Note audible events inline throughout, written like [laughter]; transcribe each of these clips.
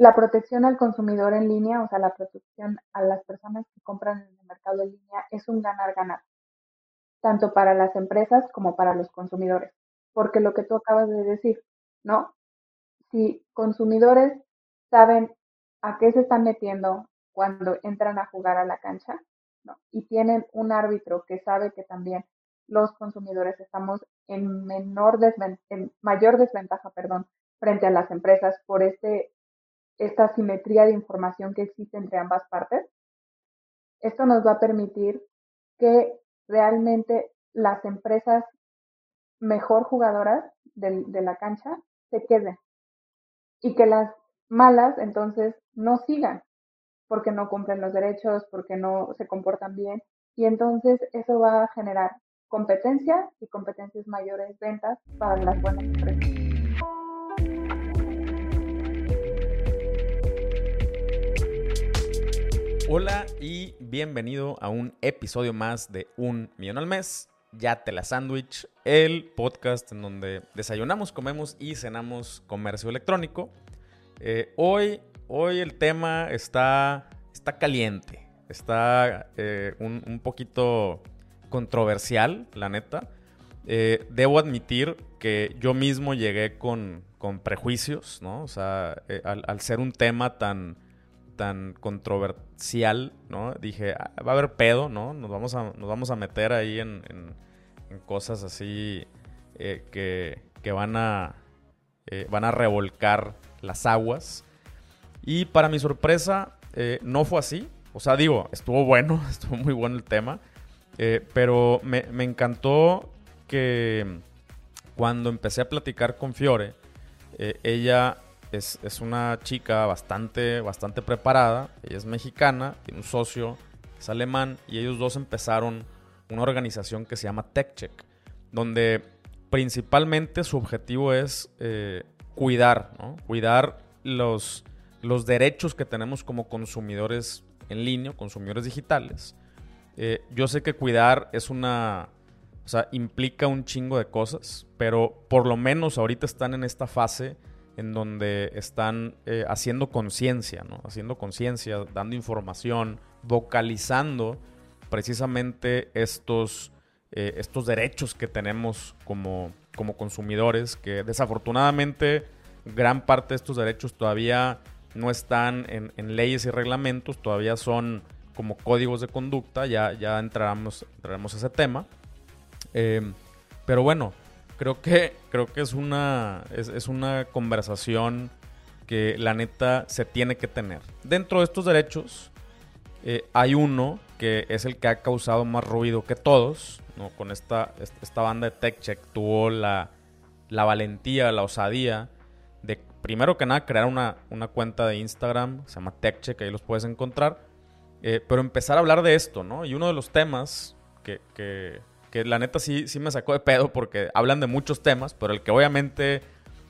la protección al consumidor en línea, o sea, la protección a las personas que compran en el mercado en línea es un ganar-ganar, tanto para las empresas como para los consumidores. Porque lo que tú acabas de decir, ¿no? Si consumidores saben a qué se están metiendo cuando entran a jugar a la cancha, ¿no? Y tienen un árbitro que sabe que también los consumidores estamos en menor en mayor desventaja, perdón, frente a las empresas por este esta simetría de información que existe entre ambas partes. Esto nos va a permitir que realmente las empresas mejor jugadoras de, de la cancha se queden y que las malas entonces no sigan porque no cumplen los derechos, porque no se comportan bien y entonces eso va a generar competencia y competencias mayores ventas para las buenas empresas. Hola y bienvenido a un episodio más de Un Millón al Mes. Ya te la el podcast en donde desayunamos, comemos y cenamos comercio electrónico. Eh, hoy, hoy el tema está, está caliente, está eh, un, poquito controversial, la neta. Eh, debo admitir que yo mismo llegué con, prejuicios, ¿no? O sea, al ser un tema tan tan controversial, ¿no? Dije, ah, va a haber pedo, ¿no? Nos vamos a, nos vamos a meter ahí en, cosas así eh, que, van, a, eh, van a revolcar las aguas. Y para mi sorpresa, eh, no fue así. O sea, digo, estuvo bueno, [laughs] estuvo muy bueno el tema. pero me, me encantó que cuando empecé a platicar con Fiore, ella es, una chica bastante, bastante preparada. Ella es mexicana, tiene un socio, es alemán, y ellos dos empezaron una organización que se llama TechCheck, donde principalmente su objetivo es eh, cuidar, Cuidar los, los derechos que tenemos como consumidores en línea, consumidores digitales. Eh, yo sé que cuidar es una. O sea, implica un chingo de cosas, pero por lo menos ahorita están en esta fase en donde están eh, haciendo conciencia. Haciendo conciencia, dando información, vocalizando precisamente estos, eh, estos derechos que tenemos como, como consumidores, que desafortunadamente gran parte de estos derechos todavía no están en, leyes y reglamentos, todavía son como códigos de conducta, ya, ya entraremos, entraremos a ese tema. Eh, pero bueno, creo que, creo que es, una, es, una conversación que la neta se tiene que tener. Dentro de estos derechos eh, hay uno que es el que ha causado más ruido que todos. ¿no? Con esta, esta banda de TechCheck tuvo la, la valentía, la osadía de, primero que nada, crear una, una cuenta de Instagram, se llama TechCheck, ahí los puedes encontrar. Eh, pero empezar a hablar de esto, ¿no? Y uno de los temas que, que, que la neta sí, sí me sacó de pedo porque hablan de muchos temas, pero el que obviamente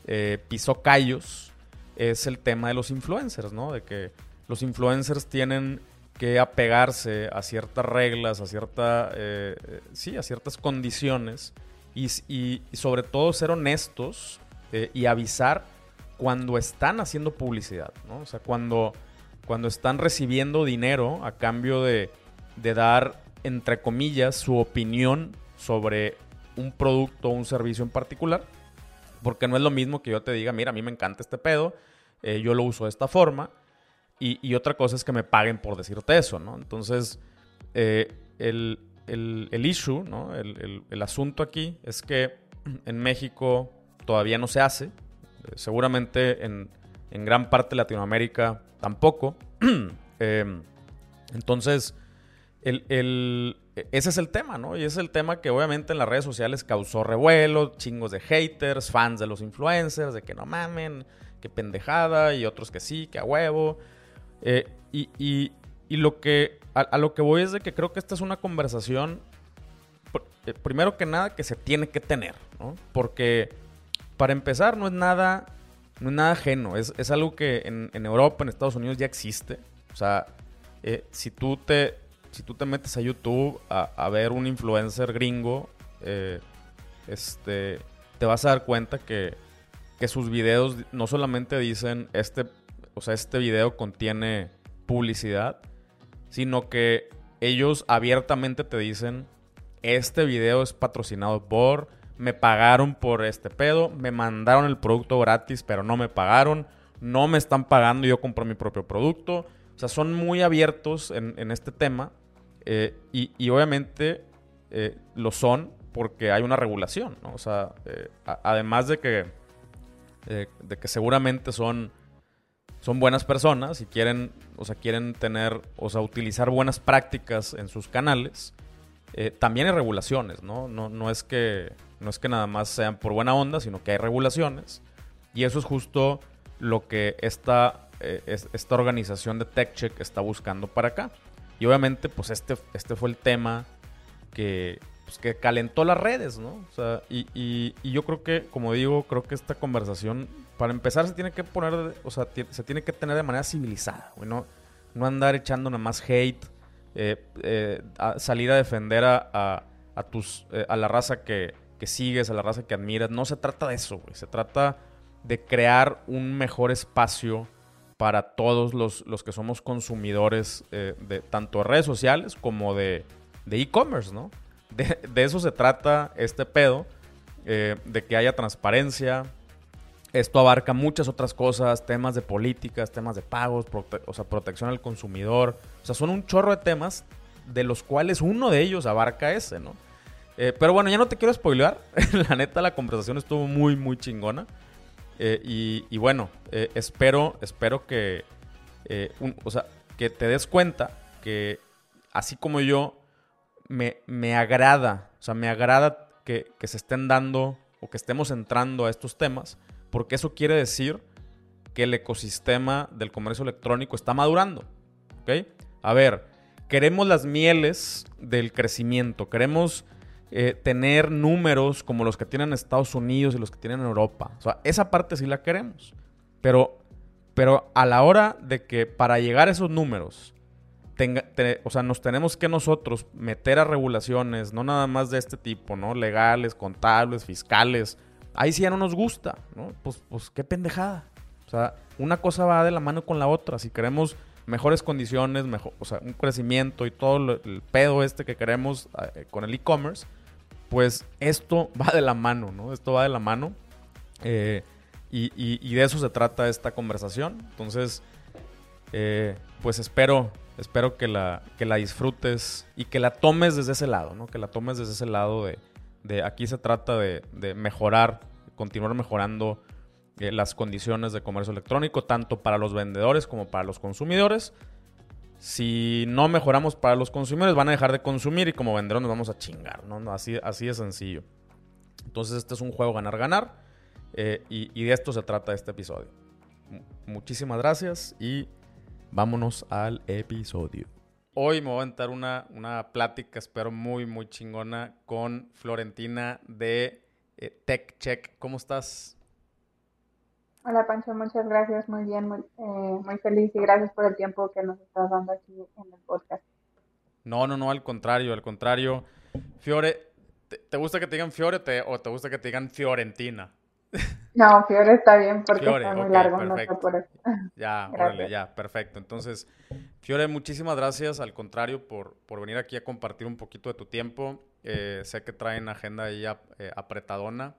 eh, pisó callos es el tema de los influencers, ¿no? De que los influencers tienen que apegarse a ciertas reglas, a cierta, eh, sí, a ciertas condiciones y, y, sobre todo ser honestos eh, y avisar cuando están haciendo publicidad, ¿no? O sea, cuando, cuando están recibiendo dinero a cambio de, de dar entre comillas, su opinión sobre un producto o un servicio en particular. Porque no es lo mismo que yo te diga, mira, a mí me encanta este pedo, eh, yo lo uso de esta forma. Y, otra cosa es que me paguen por decirte eso, ¿no? Entonces, eh, el, issue, ¿no? El, el, asunto aquí es que en México todavía no se hace. Seguramente en, en gran parte de Latinoamérica tampoco. [clears throat] Entonces, el, ese es el tema, ¿no? Y es el tema que obviamente en las redes sociales causó revuelo, chingos de haters, fans de los influencers, de que no mamen, que pendejada, y otros que sí, que a huevo. Eh, y, lo que, a, lo que voy es de que creo que esta es una conversación, eh, primero que nada, que se tiene que tener, ¿no? Porque para empezar no es nada, no es nada ajeno, es, algo que en, Europa, en Estados Unidos ya existe. O sea, eh, si tú te si tú te metes a YouTube a, ver un influencer gringo, eh, este, te vas a dar cuenta que, sus videos no solamente dicen este, o sea, este video contiene publicidad, sino que ellos abiertamente te dicen, este video es patrocinado por, me pagaron por este pedo, me mandaron el producto gratis, pero no me pagaron, no me están pagando, yo compro mi propio producto. O sea, son muy abiertos en, este tema eh, y, obviamente eh, lo son porque hay una regulación. O sea, eh, además de que, de que seguramente son, son buenas personas y quieren, o sea, quieren tener, o sea, utilizar buenas prácticas en sus canales, también hay regulaciones, ¿no? No, no, es que, no es que nada más sean por buena onda, sino que hay regulaciones. Y eso es justo lo que esta, esta organización de TechCheck está buscando para acá. Y obviamente, pues este, este fue el tema que, pues, que calentó las redes, ¿no? O sea, y, y, yo creo que, como digo, creo que esta conversación, para empezar, se tiene que poner, o sea, se tiene que tener de manera civilizada, güey, no, andar echando nada más hate, eh, eh, salir a defender a, a, tus, a la raza que, que sigues, a la raza que admiras. No se trata de eso, güey. Se trata de crear un mejor espacio para todos los, que somos consumidores eh, de tanto redes sociales como de e-commerce, ¿no? De, eso se trata este pedo, eh, de que haya transparencia. Esto abarca muchas otras cosas, temas de políticas, temas de pagos, o sea, protección al consumidor. O sea, son un chorro de temas de los cuales uno de ellos abarca ese, ¿no? Eh, pero bueno, ya no te quiero spoilear. [laughs] la neta, la conversación estuvo muy, muy chingona. Eh, y, bueno, eh, espero, espero que, eh, o sea, que te des cuenta que así como yo, me, me agrada, o sea, me agrada que, que, se estén dando o que estemos entrando a estos temas, porque eso quiere decir que el ecosistema del comercio electrónico está madurando. ¿Ok? A ver, queremos las mieles del crecimiento, queremos eh, tener números como los que tienen Estados Unidos y los que tienen Europa. O sea, esa parte sí la queremos. Pero, pero a la hora de que para llegar a esos números, o sea, nos tenemos que nosotros meter a regulaciones, no nada más de este tipo, ¿no? Legales, contables, fiscales. Ahí sí ya no nos gusta, ¿no? Pues, pues qué pendejada. O sea, una cosa va de la mano con la otra. Si queremos mejores condiciones, o sea, un crecimiento y todo el pedo este que queremos eh, con el e-commerce, pues esto [laughs] va de la mano, ¿no? Esto va de la mano. Eh, y, de eso se trata esta conversación. Entonces, eh, pues espero, espero que la, que la disfrutes y que la tomes desde ese lado, ¿no? Que la tomes desde ese lado de, aquí se trata de, mejorar, continuar mejorando eh, las condiciones de comercio electrónico, tanto para los vendedores como para los consumidores si no mejoramos para los consumidores, van a dejar de consumir y como vendedores nos vamos a chingar, ¿no? Así, así de sencillo. Entonces este es un juego ganar-ganar eh, y, de esto se trata este episodio. muchísimas gracias y vámonos al episodio. Hoy me voy a aventar una, una plática, espero muy, muy chingona, con Florentina de eh, Tech. ¿Cómo estás? Hola Pancho, muchas gracias, muy bien, muy, eh, muy feliz y gracias por el tiempo que nos estás dando aquí en el podcast. No, no, no, al contrario, al contrario. Fiore, ¿te, gusta que te digan Fiore o te gusta que te digan Fiorentina? [laughs] No, Fiore está bien porque está muy largo, no está por eso. [laughs] Ya, órale, ya, perfecto. Entonces, Fiore, muchísimas gracias, al contrario, por, por venir aquí a compartir un poquito de tu tiempo. Eh, sé que traen agenda ahí eh, apretadona.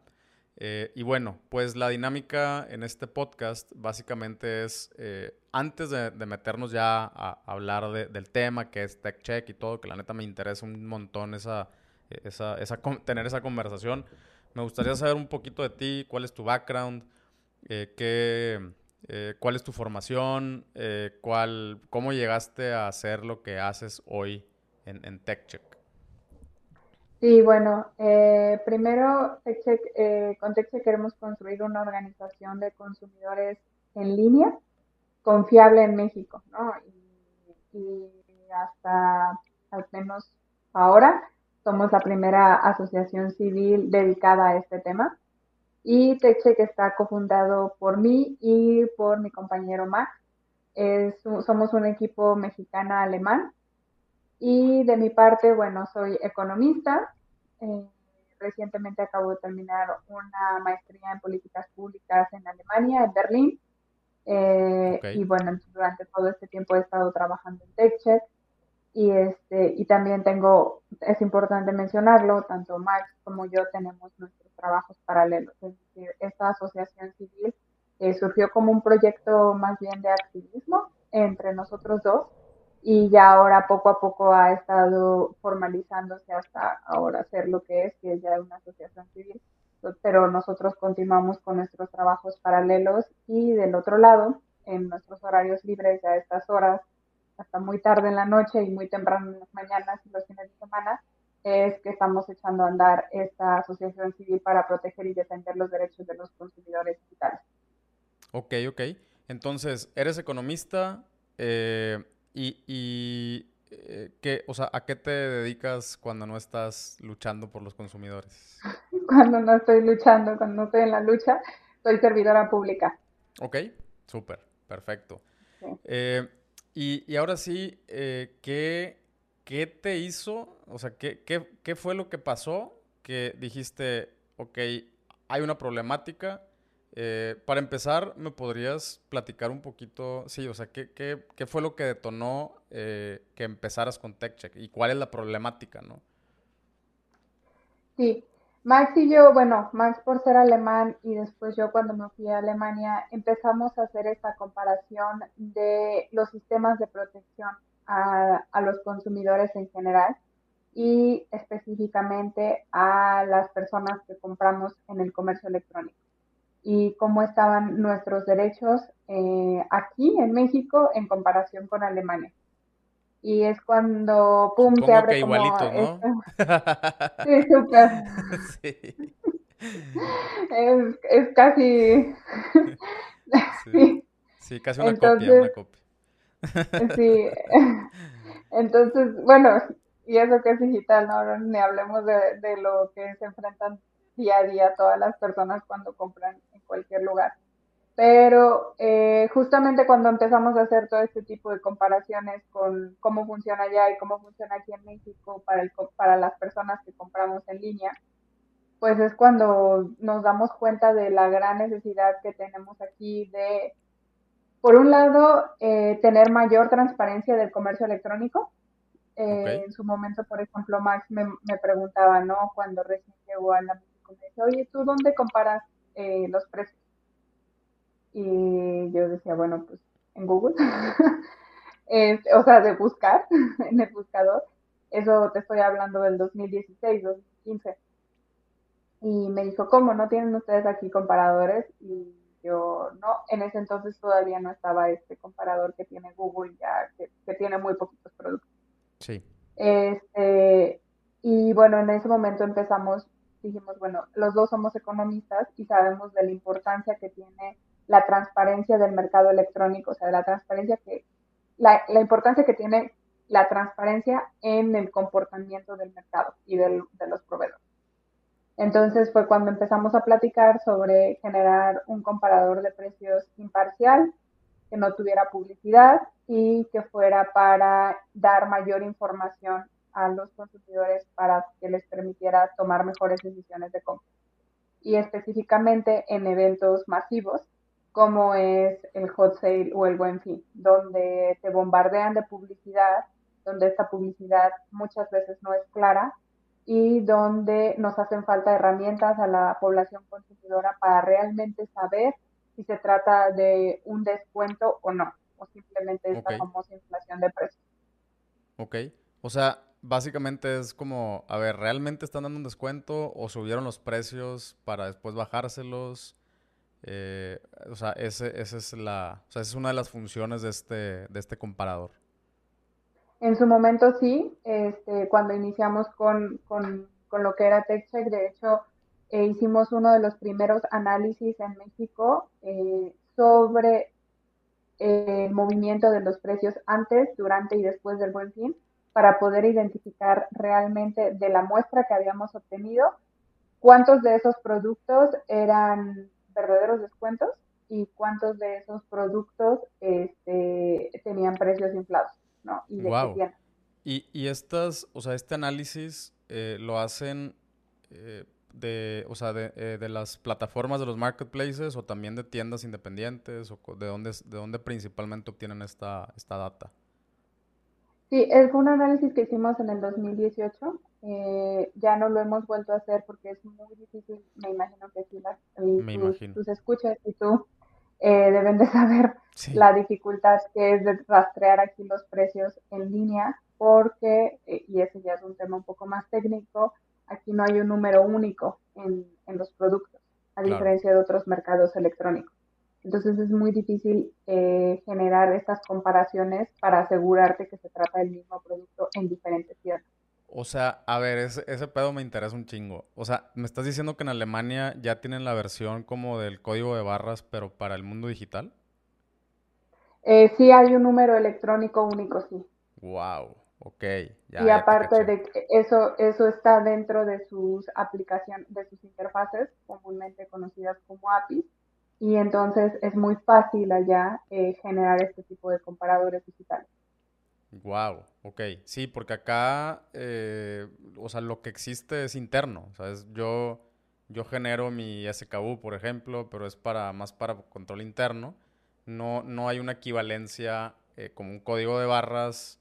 Eh, y bueno, pues la dinámica en este podcast básicamente es, eh, antes de, meternos ya a, hablar del tema que es Tech Check y todo, que la neta me interesa un montón esa, esa, tener esa conversación, me gustaría saber un poquito de ti, cuál es tu background, eh, qué, cuál es tu formación, cuál, cómo llegaste a hacer lo que haces hoy en, en TechCheck. Sí, bueno, eh, primero eh, con TechCheck queremos construir una organización de consumidores en línea confiable en México, ¿no? Y, hasta al menos ahora somos la primera asociación civil dedicada a este tema. Y TechCheck está cofundado por mí y por mi compañero Max. somos un equipo mexicana-alemán y de mi parte, bueno, soy economista. Eh, recientemente acabo de terminar una maestría en políticas públicas en Alemania, en Berlín. Eh, y bueno, durante todo este tiempo he estado trabajando en TechCheck y, este, y también tengo, es importante mencionarlo, tanto Max como yo tenemos nuestros trabajos paralelos. Es decir, esta asociación civil eh, surgió como un proyecto más bien de activismo entre nosotros dos y ya ahora poco a poco ha estado formalizándose hasta ahora ser lo que es, que es ya una asociación civil. Pero nosotros continuamos con nuestros trabajos paralelos y del otro lado, en nuestros horarios libres a estas horas, hasta muy tarde en la noche y muy temprano en las mañanas y los fines de semana, es que estamos echando a andar esta asociación civil para proteger y defender los derechos de los consumidores digitales. Ok, ok. Entonces, eres economista eh, y, y eh, ¿qué, o sea, ¿a qué te dedicas cuando no estás luchando por los consumidores? [laughs] Cuando no estoy luchando, cuando no estoy en la lucha, soy servidora pública. Ok, súper, perfecto. Eh, y, ahora sí, eh, ¿qué, ¿qué, te hizo? O sea, ¿qué, qué, qué fue lo que pasó que dijiste, ok, hay una problemática? Eh, para empezar, ¿me podrías platicar un poquito, sí, o sea, qué, qué, qué fue lo que detonó eh, que empezaras con TechCheck y cuál es la problemática, no? Sí, Max y yo, bueno, Max por ser alemán y después yo cuando me fui a Alemania empezamos a hacer esta comparación de los sistemas de protección a, los consumidores en general y específicamente a las personas que compramos en el comercio electrónico y cómo estaban nuestros derechos eh, aquí en México en comparación con Alemania y es cuando pum se abre que como igualito, ¿no? [laughs] sí, súper. Sí. Es, es casi sí. [laughs] sí. casi una copia, una copia. sí. Entonces, bueno, y eso que es digital, ¿no? Ni hablemos de, de lo que se enfrentan día a día todas las personas cuando compran en cualquier lugar. Pero eh, justamente cuando empezamos a hacer todo este tipo de comparaciones con cómo funciona allá y cómo funciona aquí en México para, el, para las personas que compramos en línea, pues es cuando nos damos cuenta de la gran necesidad que tenemos aquí de, por un lado, eh, tener mayor transparencia del comercio electrónico. Eh, en su momento, por ejemplo, Max me, me, preguntaba, ¿no? Cuando recién llegó a la me dice, oye, ¿tú dónde comparas los precios? Y yo decía, bueno, pues en Google, [laughs] o sea, de buscar [laughs] en el buscador. Eso te estoy hablando del 2016, 2015. Y me dijo, ¿cómo? ¿No tienen ustedes aquí comparadores? Y yo, no, en ese entonces todavía no estaba este comparador que tiene Google ya, que, que tiene muy poquitos productos. Sí. Este, y bueno, en ese momento empezamos, dijimos, bueno, los dos somos economistas y sabemos de la importancia que tiene la transparencia del mercado electrónico, o sea, de la transparencia que, la, la importancia que tiene la transparencia en el comportamiento del mercado y del, de los proveedores. Entonces fue cuando empezamos a platicar sobre generar un comparador de precios imparcial, que no tuviera publicidad y que fuera para dar mayor información a los consumidores para que les permitiera tomar mejores decisiones de compra. Y específicamente en eventos masivos, como es el hot sale o el buen fin, donde te bombardean de publicidad, donde esta publicidad muchas veces no es clara y donde nos hacen falta herramientas a la población consumidora para realmente saber si se trata de un descuento o no, o simplemente esta famosa inflación de precios. Ok, o sea, básicamente es como, a ver, ¿realmente están dando un descuento o subieron los precios para después bajárselos? Eh, o sea, es la, esa es una de las funciones de este, de este comparador. En su momento sí, este, cuando iniciamos con, con, con lo que era TechCheck, de hecho, eh, hicimos uno de los primeros análisis en México eh, sobre el movimiento de los precios antes, durante y después del buen fin, para poder identificar realmente de la muestra que habíamos obtenido cuántos de esos productos eran verdaderos descuentos y cuántos de esos productos este, tenían precios inflados, ¿no? Y Y, y estas, o sea, este análisis eh, lo hacen eh, de, o sea, de, eh, de, las plataformas de los marketplaces o también de tiendas independientes? ¿O de dónde, de dónde principalmente obtienen esta, esta data? Sí, fue un análisis que hicimos en el 2018. Eh, ya no lo hemos vuelto a hacer porque es muy difícil, me imagino que sí, las, me tus, tus, escuchas y tú eh, deben de saber la dificultad que es de rastrear aquí los precios en línea porque, eh, y ese ya es un tema un poco más técnico, aquí no hay un número único en, en los productos, a diferencia de otros mercados electrónicos. Entonces es muy difícil eh, generar estas comparaciones para asegurarte que se trata del mismo producto en diferentes tiendas. O sea, a ver, ese, ese pedo me interesa un chingo. O sea, me estás diciendo que en Alemania ya tienen la versión como del código de barras, pero para el mundo digital. Eh, sí, hay un número electrónico único, sí. Wow, ok. y aparte de que eso, eso está dentro de sus aplicaciones, de sus interfaces, comúnmente conocidas como APIs, y entonces es muy fácil allá eh, generar este tipo de comparadores digitales. Wow, ok. Sí, porque acá, eh, o sea, lo que existe es interno. Sea, yo, yo genero mi SKU, por ejemplo, pero es para más para control interno. No, no hay una equivalencia eh, como un código de barras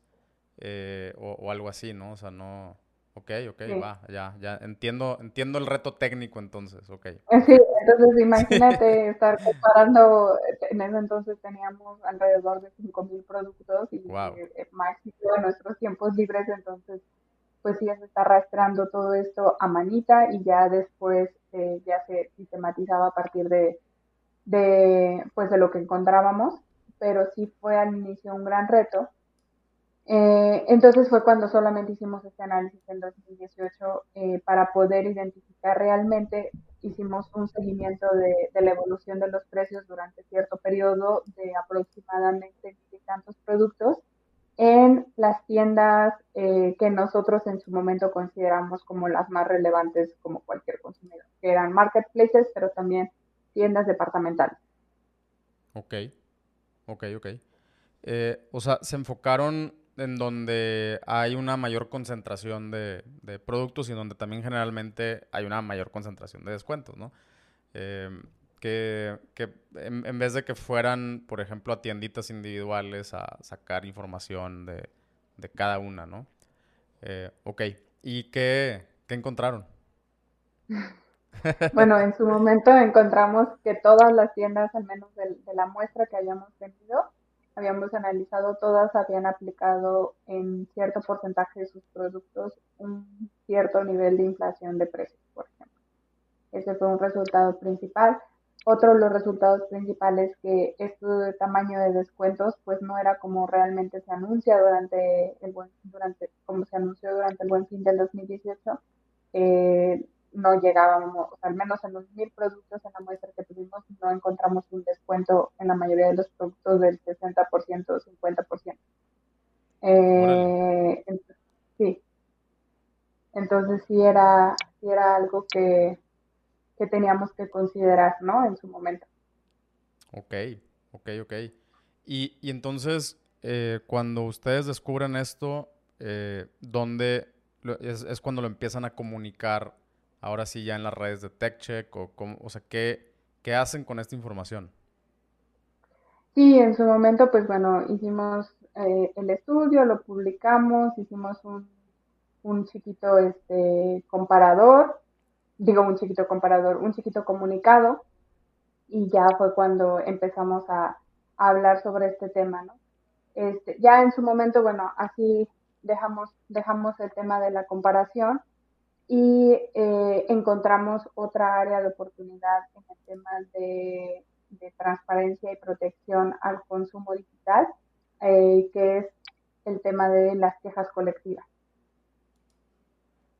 eh, o, algo así, ¿no? O sea, no... Ok, ok, va, ya, ya. Entiendo, entiendo el reto técnico entonces, ok. [laughs] Sí, entonces imagínate estar comparando, en ese entonces teníamos alrededor de 5.000 productos y wow. Eh, máximo de nuestros tiempos libres, entonces pues sí se está arrastrando todo esto a manita y ya después eh, ya se sistematizaba a partir de, de, pues de lo que encontrábamos, pero sí fue al inicio un gran reto eh, entonces fue cuando solamente hicimos este análisis en 2018 eh, para poder identificar realmente, hicimos un seguimiento de, la evolución de los precios durante cierto periodo de aproximadamente tantos productos en las tiendas eh, que nosotros en su momento consideramos como las más relevantes como cualquier consumidor, que eran marketplaces, pero también tiendas departamentales. Ok, ok, ok. o sea, se enfocaron en donde hay una mayor concentración de, productos y en donde también generalmente hay una mayor concentración de descuentos, ¿no? Em, que, en, vez de que fueran, por ejemplo, a tienditas individuales a sacar información de, cada una, ¿no? Eh, ok, ¿y qué, encontraron? [laughs] bueno, en su momento encontramos que todas las tiendas, al menos de, de la muestra que hayamos tenido, habíamos analizado todas, habían aplicado en cierto porcentaje de sus productos un cierto nivel de inflación de precios, por ejemplo. Ese fue un resultado principal. Otro de los resultados principales que esto de tamaño de descuentos, pues no era como realmente se anuncia durante el buen, durante, como se anunció durante el buen fin del 2018. Eh, no llegábamos, al menos en los mil productos en la muestra que tuvimos, no encontramos un descuento en la mayoría de los productos del 60% o 50%. Eh, sí. Entonces sí era, sí era algo que, que teníamos que considerar, ¿no? En su momento. Ok, ok, ok. Y, y entonces, eh, cuando ustedes descubren esto, eh, ¿dónde es, es, cuando lo empiezan a comunicar ahora sí ya en las redes de TechCheck o, o sea, ¿qué, ¿qué hacen con esta información? Sí, en su momento, pues bueno, hicimos eh, el estudio, lo publicamos, hicimos un, un chiquito este, comparador, digo un chiquito comparador, un chiquito comunicado, y ya fue cuando empezamos a, a hablar sobre este tema, ¿no? Este, ya en su momento, bueno, así dejamos, dejamos el tema de la comparación y eh, encontramos otra área de oportunidad en el tema de, transparencia y protección al consumo digital, eh, que es el tema de las quejas colectivas.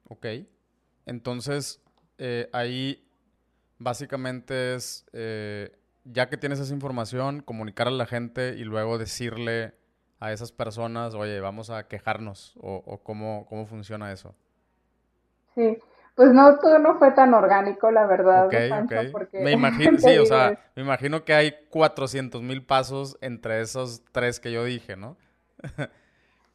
Ok, entonces eh, ahí básicamente es, ya que tienes esa información, comunicar a la gente y luego decirle a esas personas, oye, vamos a quejarnos o, o cómo, cómo funciona eso. Sí, pues no, todo no fue tan orgánico, la verdad. Porque, me imagino, [laughs] sí, o sea, me imagino que hay 400 mil pasos entre esos tres que yo dije, ¿no? [laughs]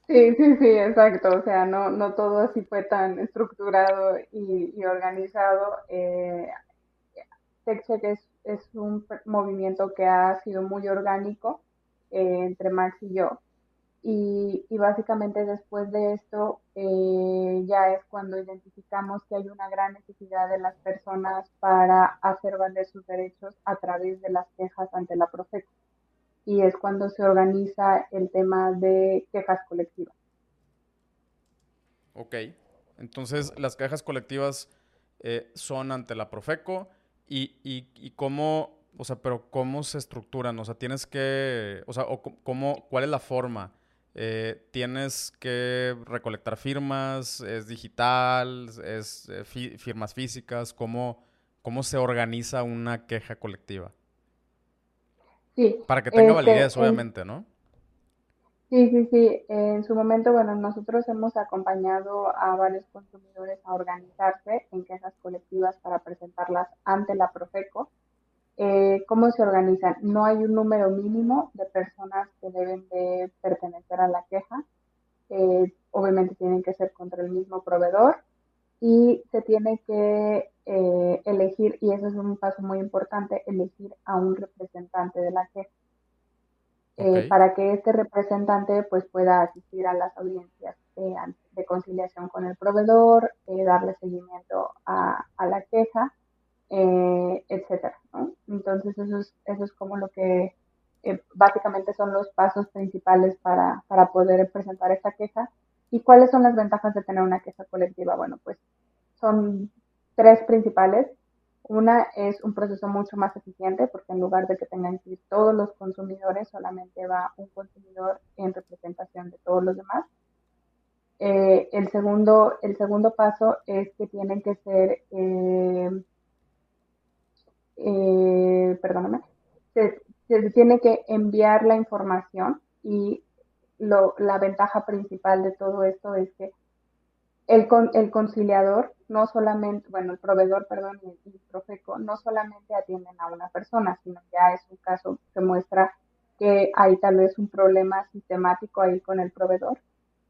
Sí, sí, sí, exacto. O sea, no, no todo así fue tan estructurado y, y organizado. Eh, TechCheck es, es un movimiento que ha sido muy orgánico eh, entre Max y yo. Y, básicamente después de esto eh, ya es cuando identificamos que hay una gran necesidad de las personas para hacer valer sus derechos a través de las quejas ante la Profeco. Y es cuando se organiza el tema de quejas colectivas. Ok, entonces las quejas colectivas eh, son ante la Profeco y, y, y cómo, o sea, pero cómo se estructuran, o sea, tienes que, o sea, o cómo, ¿cuál es la forma? Eh, tienes que recolectar firmas, es digital, es eh, firmas físicas, ¿cómo, ¿cómo se organiza una queja colectiva? Sí. Para que tenga este, validez, obviamente, ¿no? Sí, sí, sí. En su momento, bueno, nosotros hemos acompañado a varios consumidores a organizarse en quejas colectivas para presentarlas ante la Profeco eh, ¿Cómo se organizan? No hay un número mínimo de personas que deben de pertenecer a la queja. Eh, obviamente tienen que ser contra el mismo proveedor y se tiene que eh, elegir, y eso es un paso muy importante, elegir a un representante de la queja. para que este representante pues pueda asistir a las audiencias de conciliación con el proveedor, darle seguimiento a, a la queja eh, etcétera. Entonces eso es, eso es como lo que eh, básicamente son los pasos principales para, para poder presentar esta queja. ¿Y cuáles son las ventajas de tener una queja colectiva? Bueno, pues son tres principales. Una es un proceso mucho más eficiente porque en lugar de que tengan que ir todos los consumidores, solamente va un consumidor en representación de todos los demás. Eh, el, segundo, el segundo paso es que tienen que ser eh, eh, perdóname, se, tiene que enviar la información y lo, la ventaja principal de todo esto es que el, el conciliador no solamente, bueno, el proveedor, perdón, y el, Profeco no solamente atienden a una persona, sino ya es un caso que muestra que hay tal vez un problema sistemático ahí con el proveedor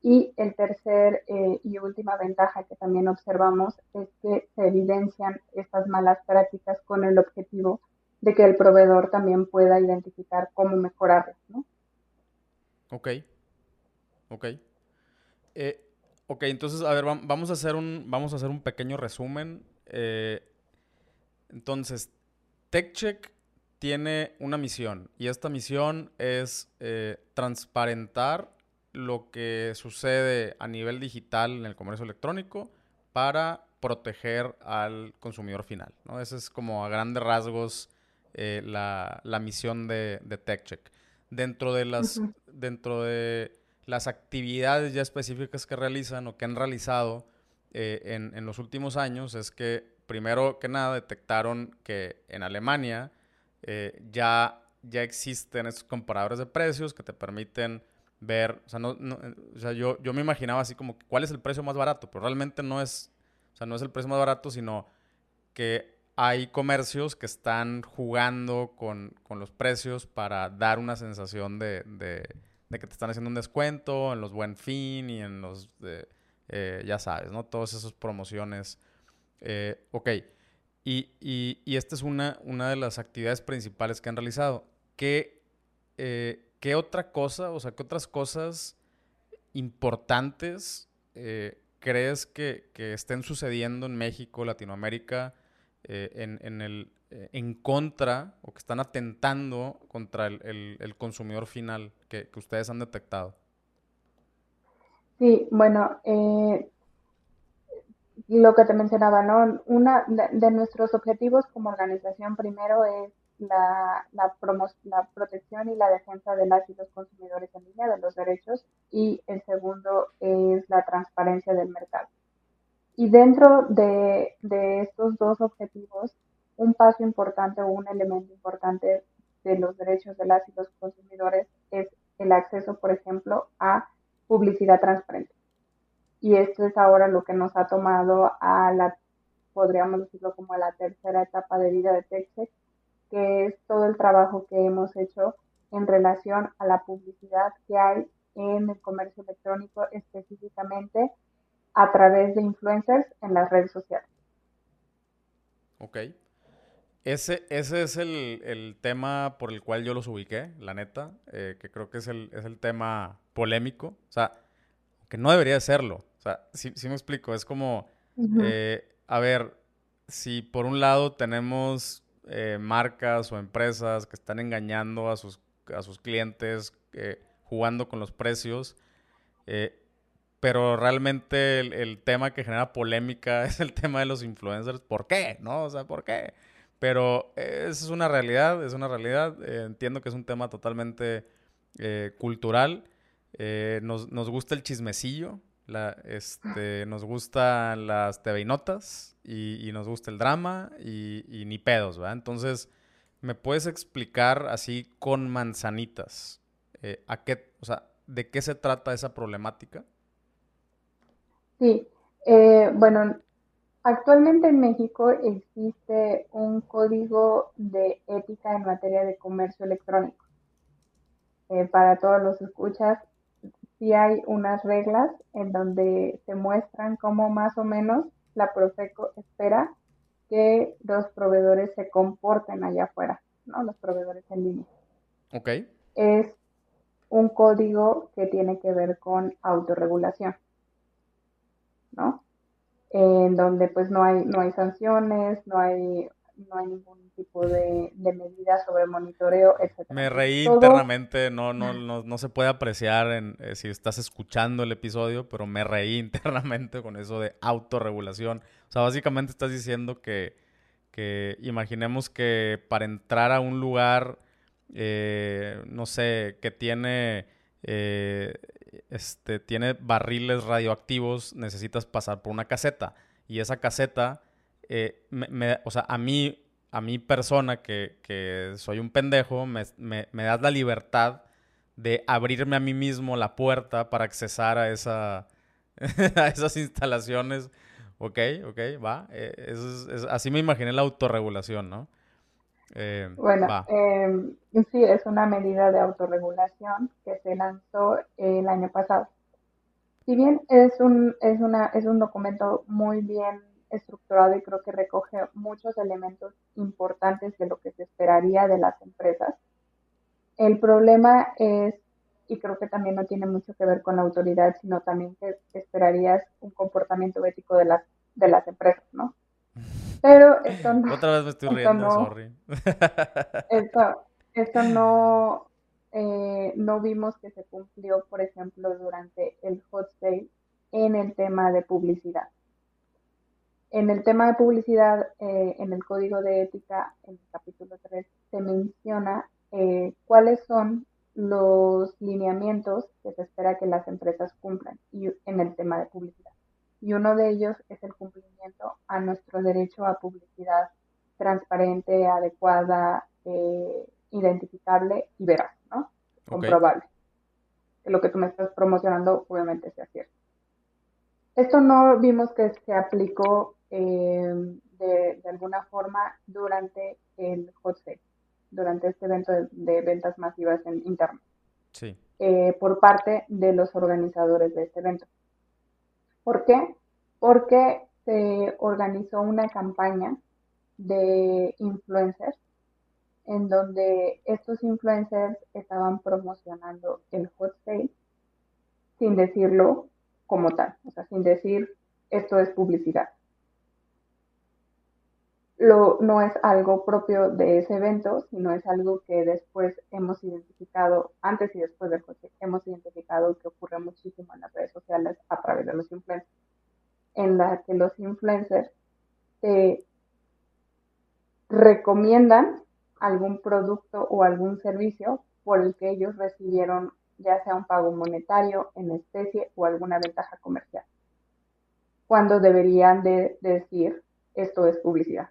y el tercer eh, y última ventaja que también observamos es que se evidencian estas malas prácticas con el objetivo de que el proveedor también pueda identificar cómo mejorarlas, ¿no? Ok, ok. Eh, ok, entonces, a ver, vamos a hacer un, vamos a hacer un pequeño resumen. Eh, entonces, TechCheck tiene una misión y esta misión es transparentar lo que sucede a nivel digital en el comercio electrónico para proteger al consumidor final. ¿no? Esa es como a grandes rasgos eh, la, misión de, de TechCheck. Dentro de, las, dentro de las actividades ya específicas que realizan o que han realizado eh, en, los últimos años es que, primero que nada, detectaron que en Alemania eh, ya, ya existen estos comparadores de precios que te permiten ver, o sea, no, o sea yo, yo me imaginaba así como, ¿cuál es el precio más barato? Pero realmente no es, o sea, no es el precio más barato, sino que hay comercios que están jugando con, con los precios para dar una sensación de, de, de, que te están haciendo un descuento en los buen fin y en los, eh, ya sabes, ¿no? Todas esas promociones. Eh, ok, y, y, y, esta es una, una de las actividades principales que han realizado. ¿Qué, eh, ¿qué otra cosa, o sea, qué otras cosas importantes eh, crees que, estén sucediendo en México, Latinoamérica, eh, en, el, eh, en contra o que están atentando contra el, consumidor final que, ustedes han detectado? Sí, bueno, lo que te mencionaba, ¿no? Una de nuestros objetivos como organización primero es la, protección y la defensa de las y los consumidores en línea, de los derechos, y el segundo es la transparencia del mercado. Y dentro de, de estos dos objetivos, un paso importante o un elemento importante de los derechos de las y los consumidores es el acceso, por ejemplo, a publicidad transparente. Y esto es ahora lo que nos ha tomado a la, podríamos decirlo como a la tercera etapa de vida de TechSec, que es todo el trabajo que hemos hecho en relación a la publicidad que hay en el comercio electrónico específicamente a través de influencers en las redes sociales. Ok. Ese, ese es el, tema por el cual yo los ubiqué, la neta, eh, que creo que es el, es el tema polémico. O sea, que no debería serlo. O sea, sí, me explico. Es como, eh, a ver, si por un lado tenemos eh, marcas o empresas que están engañando a sus, a sus clientes, jugando con los precios, pero realmente el, el, tema que genera polémica [laughs] es el tema de los influencers. ¿Por qué? ¿No? O sea, ¿por qué? Pero es una realidad, es una realidad. Eh, entiendo que es un tema totalmente eh, cultural. Eh, nos, gusta el chismecillo, la, este, nos gustan las TV notas y, nos gusta el drama y, ni pedos, ¿verdad? Entonces, ¿me puedes explicar así con manzanitas a qué, o sea, de qué se trata esa problemática? Sí, bueno, Actualmente en México existe un código de ética en materia de comercio electrónico. Eh, para todos los escuchas, sí hay unas reglas en donde se muestran cómo más o menos la Profeco espera que los proveedores se comporten allá afuera, ¿no? Los proveedores en línea. Ok. Es un código que tiene que ver con autorregulación, ¿no? en donde pues no hay, no hay sanciones, no hay, no hay ningún tipo de, de medidas sobre monitoreo, etc. Me reí internamente, no, no, no, no, se puede apreciar en, eh, si estás escuchando el episodio, pero me reí [laughs] internamente con eso de autorregulación. O sea, básicamente estás diciendo que, que imaginemos que para entrar a un lugar, eh, no sé, que tiene... Eh, este, tiene barriles radioactivos, necesitas pasar por una caseta. Y esa caseta, eh, o sea, a mí, a mi persona, que, soy un pendejo, me, me, das la libertad de abrirme a mí mismo la puerta para accesar a, esa, [laughs] a esas instalaciones. Ok, ok, va. Eh, así me imaginé la autorregulación, ¿no? Eh, bueno, eh, sí, es una medida de autorregulación que se lanzó el año pasado. Si bien es un, es, una, es un documento muy bien estructurado y creo que recoge muchos elementos importantes de lo que se esperaría de las empresas, el problema es, y creo que también no tiene mucho que ver con la autoridad, sino también que esperarías un comportamiento ético de las, de las empresas, ¿no? Pero esto no. Otra vez me estoy riendo, sorry. Esto, no, eh, no vimos que se cumplió, por ejemplo, durante el hot sale en el tema de publicidad. En el tema de publicidad, eh, en el código de ética, en el capítulo 3, se menciona eh, cuáles son los lineamientos que se espera que las empresas cumplan y, en el tema de publicidad y uno de ellos es el cumplimiento a nuestro derecho a publicidad transparente, adecuada, eh, identificable y veraz, ¿no? Comprobable. Que lo que tú me estás promocionando obviamente sea cierto. Esto no vimos que se aplicó eh, de, alguna forma durante el hot sale, durante este evento de, ventas masivas en Internet. Sí. Eh, por parte de los organizadores de este evento. ¿Por qué? Porque se organizó una campaña de influencers en donde estos influencers estaban promocionando el hot sale sin decirlo como tal, o sea, sin decir esto es publicidad. No es algo propio de ese evento, sino es algo que después hemos identificado, antes y después del coche, hemos identificado que ocurre muchísimo en las redes sociales a través de los influencers, en la que los influencers te recomiendan algún producto o algún servicio por el que ellos recibieron ya sea un pago monetario en especie o alguna ventaja comercial, cuando deberían de decir esto es publicidad.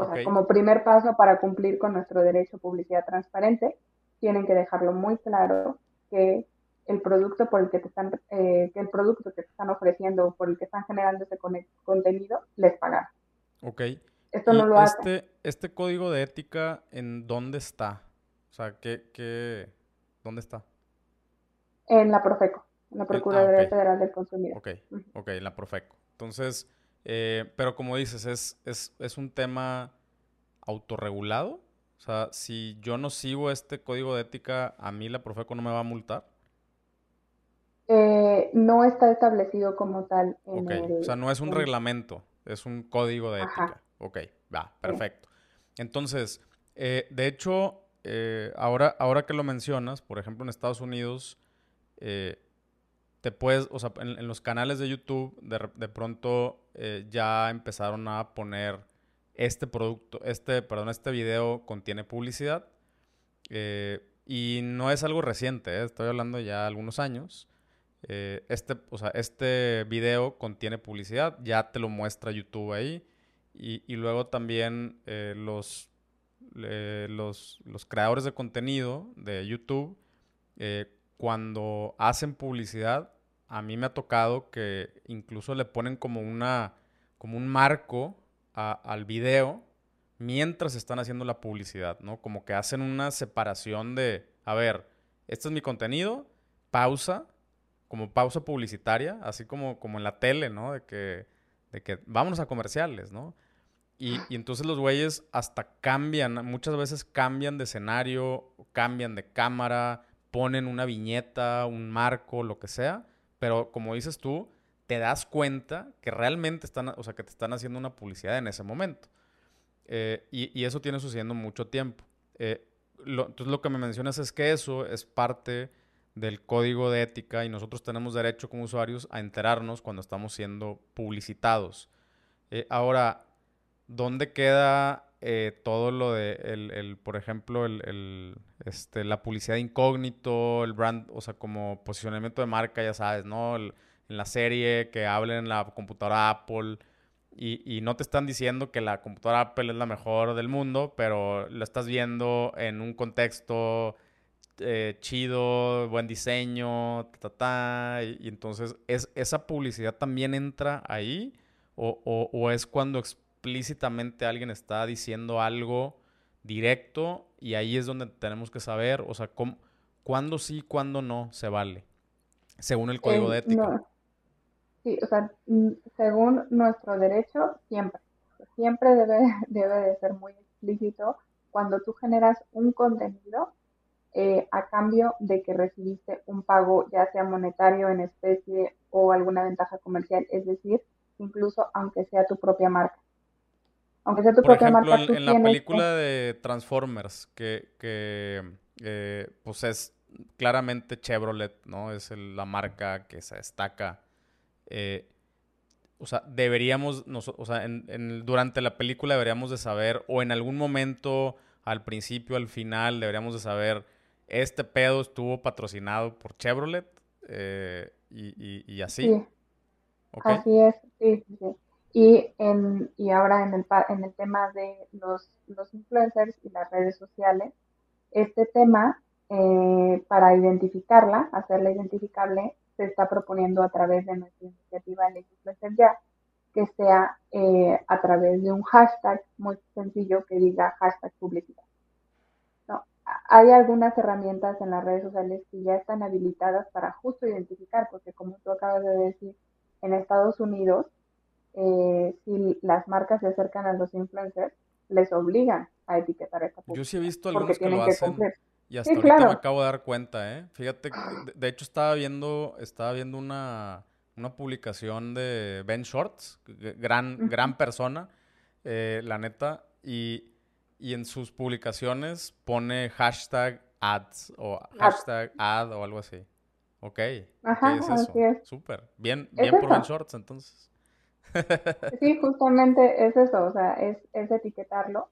O sea, como primer paso para cumplir con nuestro derecho a publicidad transparente, tienen que dejarlo muy claro que el producto por el que te están, eh, que el producto que te están ofreciendo o por el que están generando ese contenido les pagan. Ok. Esto no lo este, hace. Este código de ética, ¿en dónde está? O sea, ¿qué, qué, dónde está? En la Profeco, en la Procuraduría ah, Federal del Consumidor. Ok, ok, en la Profeco. Entonces, eh, pero como dices, es, es, es un tema autorregulado. O sea, si yo no sigo este código de ética, ¿a mí la Profeco no me va a multar? Eh, no está establecido como tal. En el, o sea, no es un reglamento, es un código de ética. Ok, va, perfecto. Entonces, eh, de hecho, eh, ahora, ahora que lo mencionas, por ejemplo, en Estados Unidos, te puedes, o sea, en, los canales de YouTube, de, pronto ya empezaron a poner este producto, este, perdón, este video contiene publicidad. y no es algo reciente, estoy hablando ya de algunos años. Eh, este, o sea, este video contiene publicidad, ya te lo muestra YouTube ahí. Y, luego también eh, los, los, los, creadores de contenido de YouTube, eh, cuando hacen publicidad, a mí me ha tocado que incluso le ponen como, una, como un marco al video mientras están haciendo la publicidad, ¿no? Como que hacen una separación de, a ver, este es mi contenido, pausa, como pausa publicitaria, así como, como en la tele, ¿no? De que, de que vámonos a comerciales, ¿no? Y, entonces los güeyes hasta cambian, muchas veces cambian de escenario, cambian de cámara, ponen una viñeta, un marco, lo que sea, pero como dices tú, te das cuenta que realmente están, o sea, que te están haciendo una publicidad en ese momento. Eh, y, eso tiene sucediendo mucho tiempo. Eh, entonces lo que me mencionas es que eso es parte del código de ética y nosotros tenemos derecho como usuarios a enterarnos cuando estamos siendo publicitados. Eh, ahora, ¿dónde queda eh, todo lo de, el, por ejemplo, el, este, la publicidad incógnito, el brand, o sea, como posicionamiento de marca, ya sabes, ¿no? en la serie que hablen en la computadora Apple y, y, no te están diciendo que la computadora Apple es la mejor del mundo, pero lo estás viendo en un contexto eh, chido, buen diseño, ta, ta, y, entonces, ¿es, ¿esa publicidad también entra ahí? O, es cuando explícitamente alguien está diciendo algo directo y ahí es donde tenemos que saber, o sea, cómo, cuándo sí, cuándo no se vale, según el código de ética? Sí, o sea, según nuestro derecho, siempre. Siempre debe, [laughs] debe de ser muy explícito cuando tú generas un contenido eh, a cambio de que recibiste un pago, ya sea monetario, en especie o alguna ventaja comercial, es decir, incluso aunque sea tu propia marca. Aunque sea tu propia marca. En, en la película de Transformers, que, que eh, pues es claramente Chevrolet, ¿no? Es la marca que se destaca. Eh, o sea, deberíamos, o sea, durante la película deberíamos de saber, o en algún momento, al principio, al final, deberíamos de saber este pedo estuvo patrocinado por Chevrolet eh, y, así. Así es, sí, sí. Y, en, y ahora en el, en el tema de los, los influencers y las redes sociales, este tema, eh, para identificarla, hacerla identificable, se está proponiendo a través de nuestra iniciativa Influencer Ya, que sea eh, a través de un hashtag muy sencillo que diga hashtag publicidad. Hay algunas herramientas en las redes sociales que ya están habilitadas para justo identificar, porque como tú acabas de decir, en Estados Unidos, eh, si las marcas se acercan a los influencers, les obligan a etiquetar esta publicidad. Yo sí he visto algunos que lo hacen y hasta ahorita me acabo de dar cuenta, ¿eh? Fíjate, de, hecho estaba viendo, estaba viendo una, una publicación de Ben Shorts, gran, gran persona, eh, la neta, y y en sus publicaciones pone hashtag ads o hashtag ad o algo así. Ok. Ajá, es eso? Súper. Bien, bien por Ben Shorts entonces. [laughs] sí, justamente es eso, o sea, es, es etiquetarlo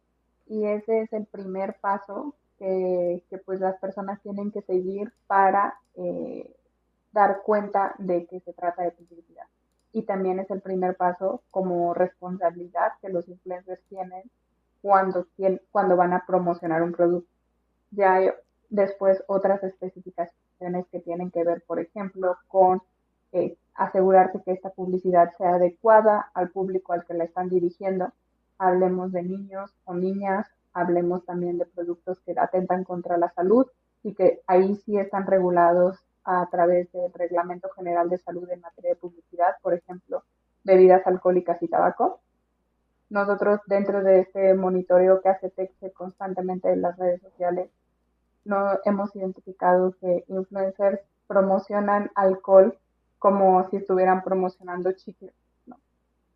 y ese es el primer paso que, que pues las personas tienen que seguir para eh, dar cuenta de que se trata de publicidad. Y también es el primer paso como responsabilidad que los influencers tienen cuando, cuando van a promocionar un producto. Ya hay después otras especificaciones que tienen que ver, por ejemplo, con eh, asegurarse que esta publicidad sea adecuada al público al que la están dirigiendo. Hablemos de niños o niñas, hablemos también de productos que atentan contra la salud y que ahí sí están regulados a través del Reglamento General de Salud en materia de publicidad, por ejemplo, bebidas alcohólicas y tabaco. Nosotros dentro de este monitoreo que hace Texe constantemente en las redes sociales, no hemos identificado que influencers promocionan alcohol como si estuvieran promocionando chicles,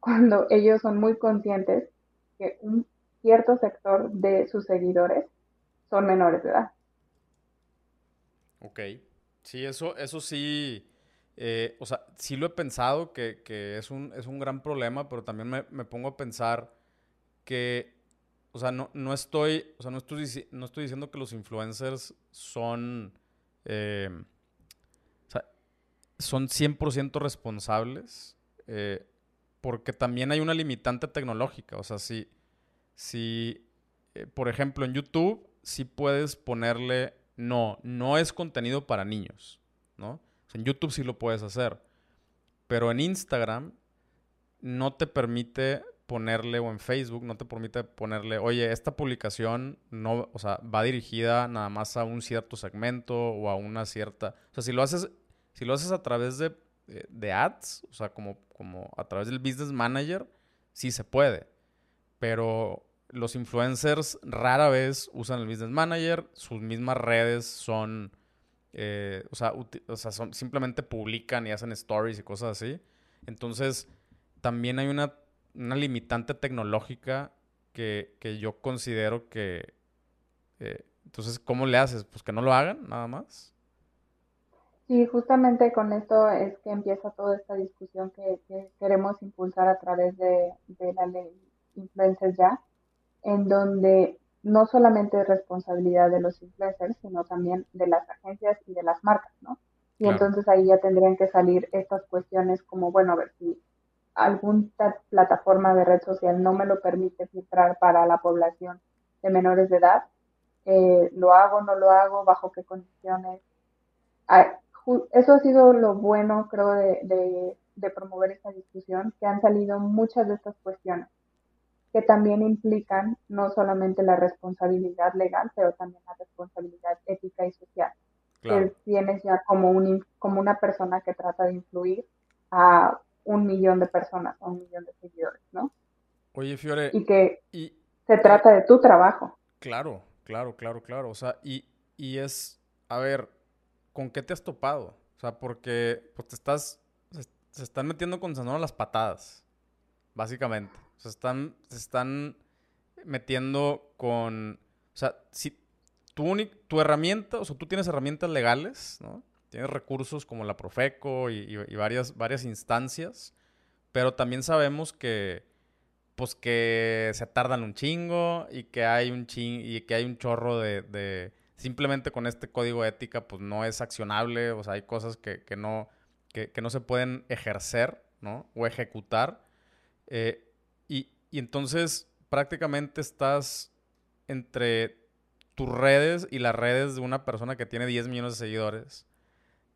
cuando ellos son muy conscientes que un cierto sector de sus seguidores son menores de edad. Ok, sí, eso, eso sí, eh, o sea, sí lo he pensado que, es, un, es un gran problema, pero también me, pongo a pensar que, o sea, no, no estoy, o sea, no estoy, no diciendo que los influencers son, eh, son 100% responsables, eh, porque también hay una limitante tecnológica, o sea, si, si por ejemplo, en YouTube, sí puedes ponerle, no, no es contenido para niños, ¿no? en YouTube sí lo puedes hacer, pero en Instagram no te permite ponerle, o en Facebook no te permite ponerle, oye, esta publicación no, o sea, va dirigida nada más a un cierto segmento o a una cierta, o sea, si lo haces, si lo haces a través de, eh, de ads, o sea, como, como a través del Business Manager, sí se puede, pero los influencers rara vez usan el Business Manager, sus mismas redes son, eh, o, sea, son, simplemente publican y hacen stories y cosas así. Entonces, también hay una, limitante tecnológica que, yo considero que... Eh, entonces, ¿cómo le haces? Pues que no lo hagan, nada más. Sí, justamente con esto es que empieza toda esta discusión que, queremos impulsar a través de, de la ley Influencers Ya, en donde no solamente es responsabilidad de los influencers, sino también de las agencias y de las marcas, ¿no? Y entonces ahí ya tendrían que salir estas cuestiones como, bueno, a ver si alguna plataforma de red social no me lo permite filtrar para la población de menores de edad, eh, lo hago, no lo hago, bajo qué condiciones. Ah, eso ha sido lo bueno, creo, de, de promover esta discusión, que han salido muchas de estas cuestiones que también implican no solamente la responsabilidad legal, pero también la responsabilidad ética y social. Que tienes ya como, un, como una persona que trata de influir a un millón de personas, a un millón de seguidores, ¿no? Oye, Fiore. Y que se trata de tu trabajo. Claro, claro, claro, claro. O sea, y, y es, a ver, ¿con qué te has topado? O sea, porque pues, te estás, se, están metiendo con Sonora las patadas, básicamente. Se están, se están metiendo con... O sea, si tu, tu herramienta, o sea, tú tienes herramientas legales, ¿no? Tienes recursos como la Profeco y, varias, varias instancias, pero también sabemos que, pues que se tardan un chingo y que hay un ching y que hay un chorro de, simplemente con este código de ética, pues no es accionable, o sea, hay cosas que, no, que, no se pueden ejercer, ¿no? O ejecutar. Eh, y entonces prácticamente estás entre tus redes y las redes de una persona que tiene 10 millones de seguidores.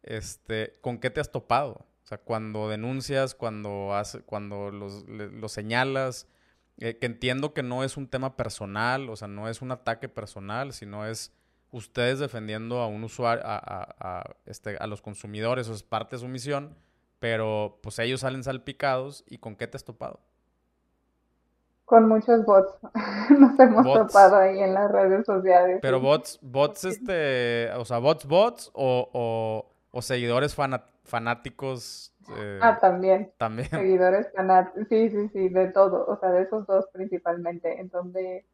Este, ¿Con qué te has topado? O sea, cuando denuncias, cuando, hace, cuando los, señalas, eh, que entiendo que no es un tema personal, o sea, no es un ataque personal, sino es ustedes defendiendo a un usuario, a, este, a los consumidores, eso es parte de su misión, pero pues ellos salen salpicados y ¿con qué te has topado? Con muchos bots. [laughs] Nos hemos topado ahí en las redes sociales. Pero bots, bots, este, o sea, bots, bots o, o, seguidores fanáticos. Eh, ah, también. También. Seguidores fanáticos. Sí, sí, sí, de todo. O sea, de esos dos principalmente. En donde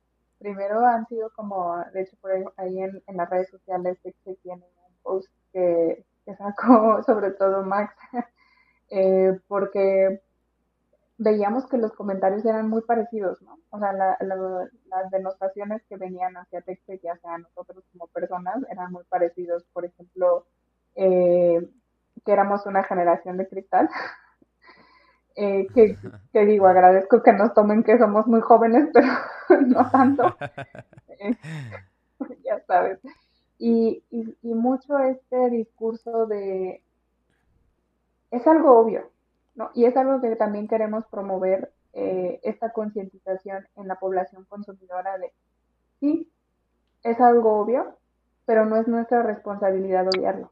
primero han sido como, de hecho, por ahí, en, en las redes sociales se tiene un post que, que sacó [laughs] sobre todo Max. [laughs] eh, porque veíamos que los comentarios eran muy parecidos, ¿no? O sea, las denostaciones que venían hacia Texte y hacia nosotros como personas eran muy parecidos. Por ejemplo, eh, que éramos una generación de cristal. [laughs] Eh, que, digo, agradezco que nos tomen que somos muy jóvenes, [laughs] pero no tanto. Eh, [laughs] ya sabes. Y, y mucho este discurso de... Es algo obvio, ¿no? Y es algo que también queremos promover, eh, esta concientización en la población consumidora de, sí, es algo obvio, pero no es nuestra responsabilidad odiarlo.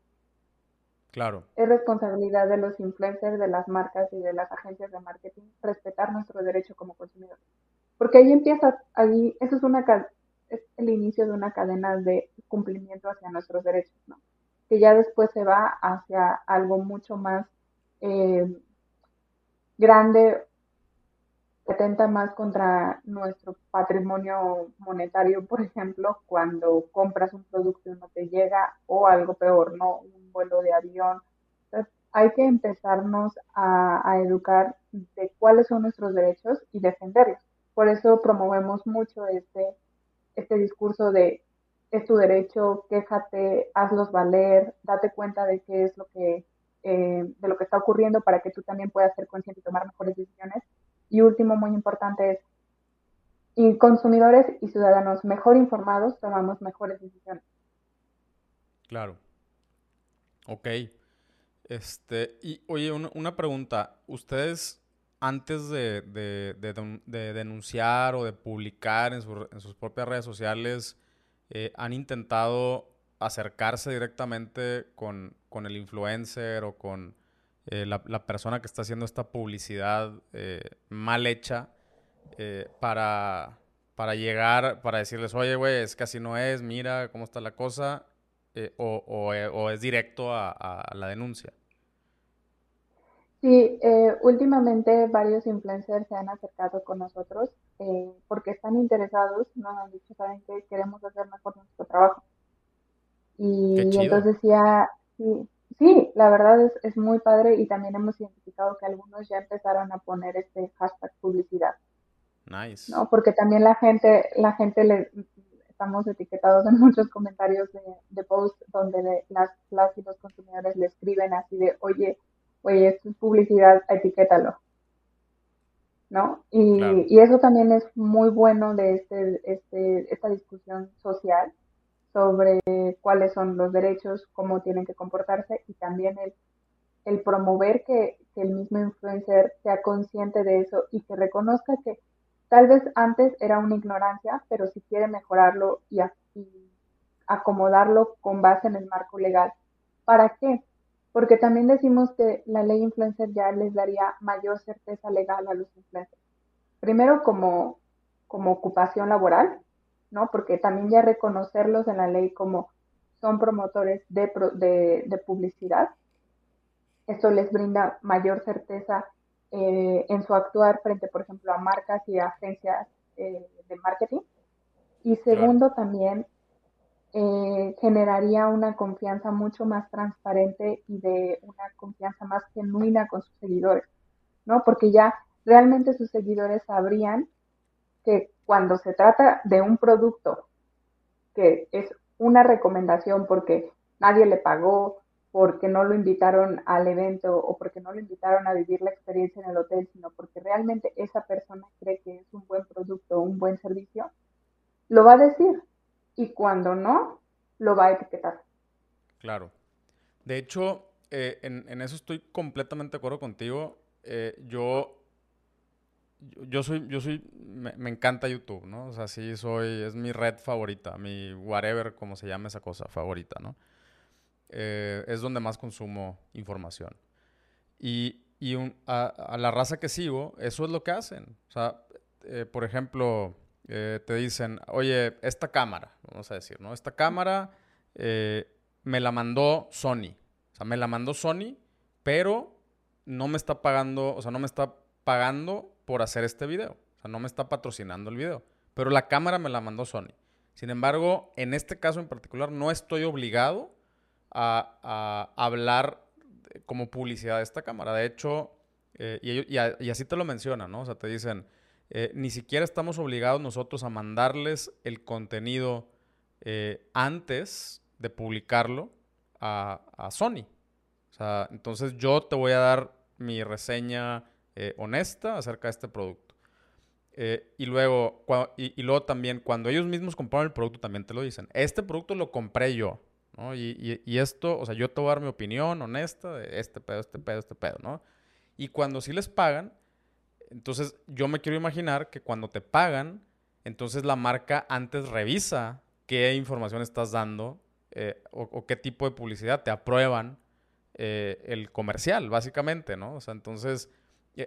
Claro. Es responsabilidad de los influencers, de las marcas y de las agencias de marketing respetar nuestro derecho como consumidores. Porque ahí empieza, ahí, eso es una es el inicio de una cadena de cumplimiento hacia nuestros derechos, ¿no? Que ya después se va hacia algo mucho más eh, grande atenta más contra nuestro patrimonio monetario, por ejemplo, cuando compras un producto y no te llega, o algo peor, ¿no? Un vuelo de avión. Entonces, hay que empezarnos a, educar de cuáles son nuestros derechos y defenderlos. Por eso promovemos mucho este, este discurso de es tu derecho, quéjate, hazlos valer, date cuenta de qué es lo que, eh, de lo que está ocurriendo para que tú también puedas ser consciente y tomar mejores decisiones y último, muy importante, es consumidores y ciudadanos mejor informados tomamos mejores decisiones. Claro. Ok. Este, y oye, una, pregunta. ¿Ustedes antes de, denunciar o de publicar en, sus propias redes sociales eh, han intentado acercarse directamente con, con el influencer o con eh, la, persona que está haciendo esta publicidad eh, mal hecha eh, para, para llegar, para decirles, oye, güey, es que así no es, mira cómo está la cosa, o, o, es directo a, la denuncia. Sí, últimamente varios influencers se han acercado con nosotros porque están interesados, nos han dicho, saben que queremos hacer mejor nuestro trabajo. Y, entonces ya, sí, Sí, la verdad es, es muy padre y también hemos identificado que algunos ya empezaron a poner este hashtag publicidad. Nice. ¿no? Porque también la gente, la gente le estamos etiquetados en [laughs] muchos comentarios de, de post donde las, las y los consumidores le escriben así de, oye, oye, esto es publicidad, etiquétalo. ¿No? Y, y eso también es muy bueno de este, este, esta discusión social, sobre cuáles son los derechos, cómo tienen que comportarse y también el, promover que, el mismo influencer sea consciente de eso y que reconozca que tal vez antes era una ignorancia, pero si quiere mejorarlo y, acomodarlo con base en el marco legal. ¿Para qué? Porque también decimos que la ley influencer ya les daría mayor certeza legal a los influencers. Primero como ocupación laboral, ¿no? Porque también ya reconocerlos en la ley como son promotores de, de, publicidad, esto les brinda mayor certeza eh, en su actuar frente, por ejemplo, a marcas y agencias eh, de marketing. Y segundo, también eh, generaría una confianza mucho más transparente y de una confianza más genuina con sus seguidores, ¿no? Porque ya realmente sus seguidores sabrían que cuando se trata de un producto que es una recomendación porque nadie le pagó, porque no lo invitaron al evento o porque no lo invitaron a vivir la experiencia en el hotel, sino porque realmente esa persona cree que es un buen producto o un buen servicio, lo va a decir. Y cuando no, lo va a etiquetar. Claro. De hecho, eh, en, eso estoy completamente de acuerdo contigo. Eh, yo yo soy, yo soy, me, encanta YouTube, ¿no? O sea, sí soy, es mi red favorita, mi whatever, como se llama esa cosa, favorita, ¿no? Eh, es donde más consumo información. Y, y a, la raza que sigo, eso es lo que hacen. O sea, eh, por ejemplo, eh, te dicen, oye, esta cámara, vamos a decir, ¿no? Esta cámara me la mandó Sony. O sea, me la mandó Sony, pero no me está pagando, o sea, no me está pagando por hacer este video. O sea, no me está patrocinando el video. Pero la cámara me la mandó Sony. Sin embargo, en este caso en particular, no estoy obligado a, hablar como publicidad de esta cámara. De hecho, eh, y, así te lo mencionan, ¿no? O sea, te dicen, eh, ni siquiera estamos obligados nosotros a mandarles el contenido eh, antes de publicarlo a, a, Sony. O sea, entonces yo te voy a dar mi reseña eh, honesta acerca de este producto. Eh, y, luego, y, luego también, cuando ellos mismos compraron el producto, también te lo dicen. Este producto lo compré yo. Y, y, esto, o sea, yo te voy a dar mi opinión honesta de este pedo, este pedo, este pedo, ¿no? Y cuando sí les pagan, entonces yo me quiero imaginar que cuando te pagan, entonces la marca antes revisa qué información estás dando eh, o, qué tipo de publicidad te aprueban el comercial, básicamente, ¿no? O sea, entonces,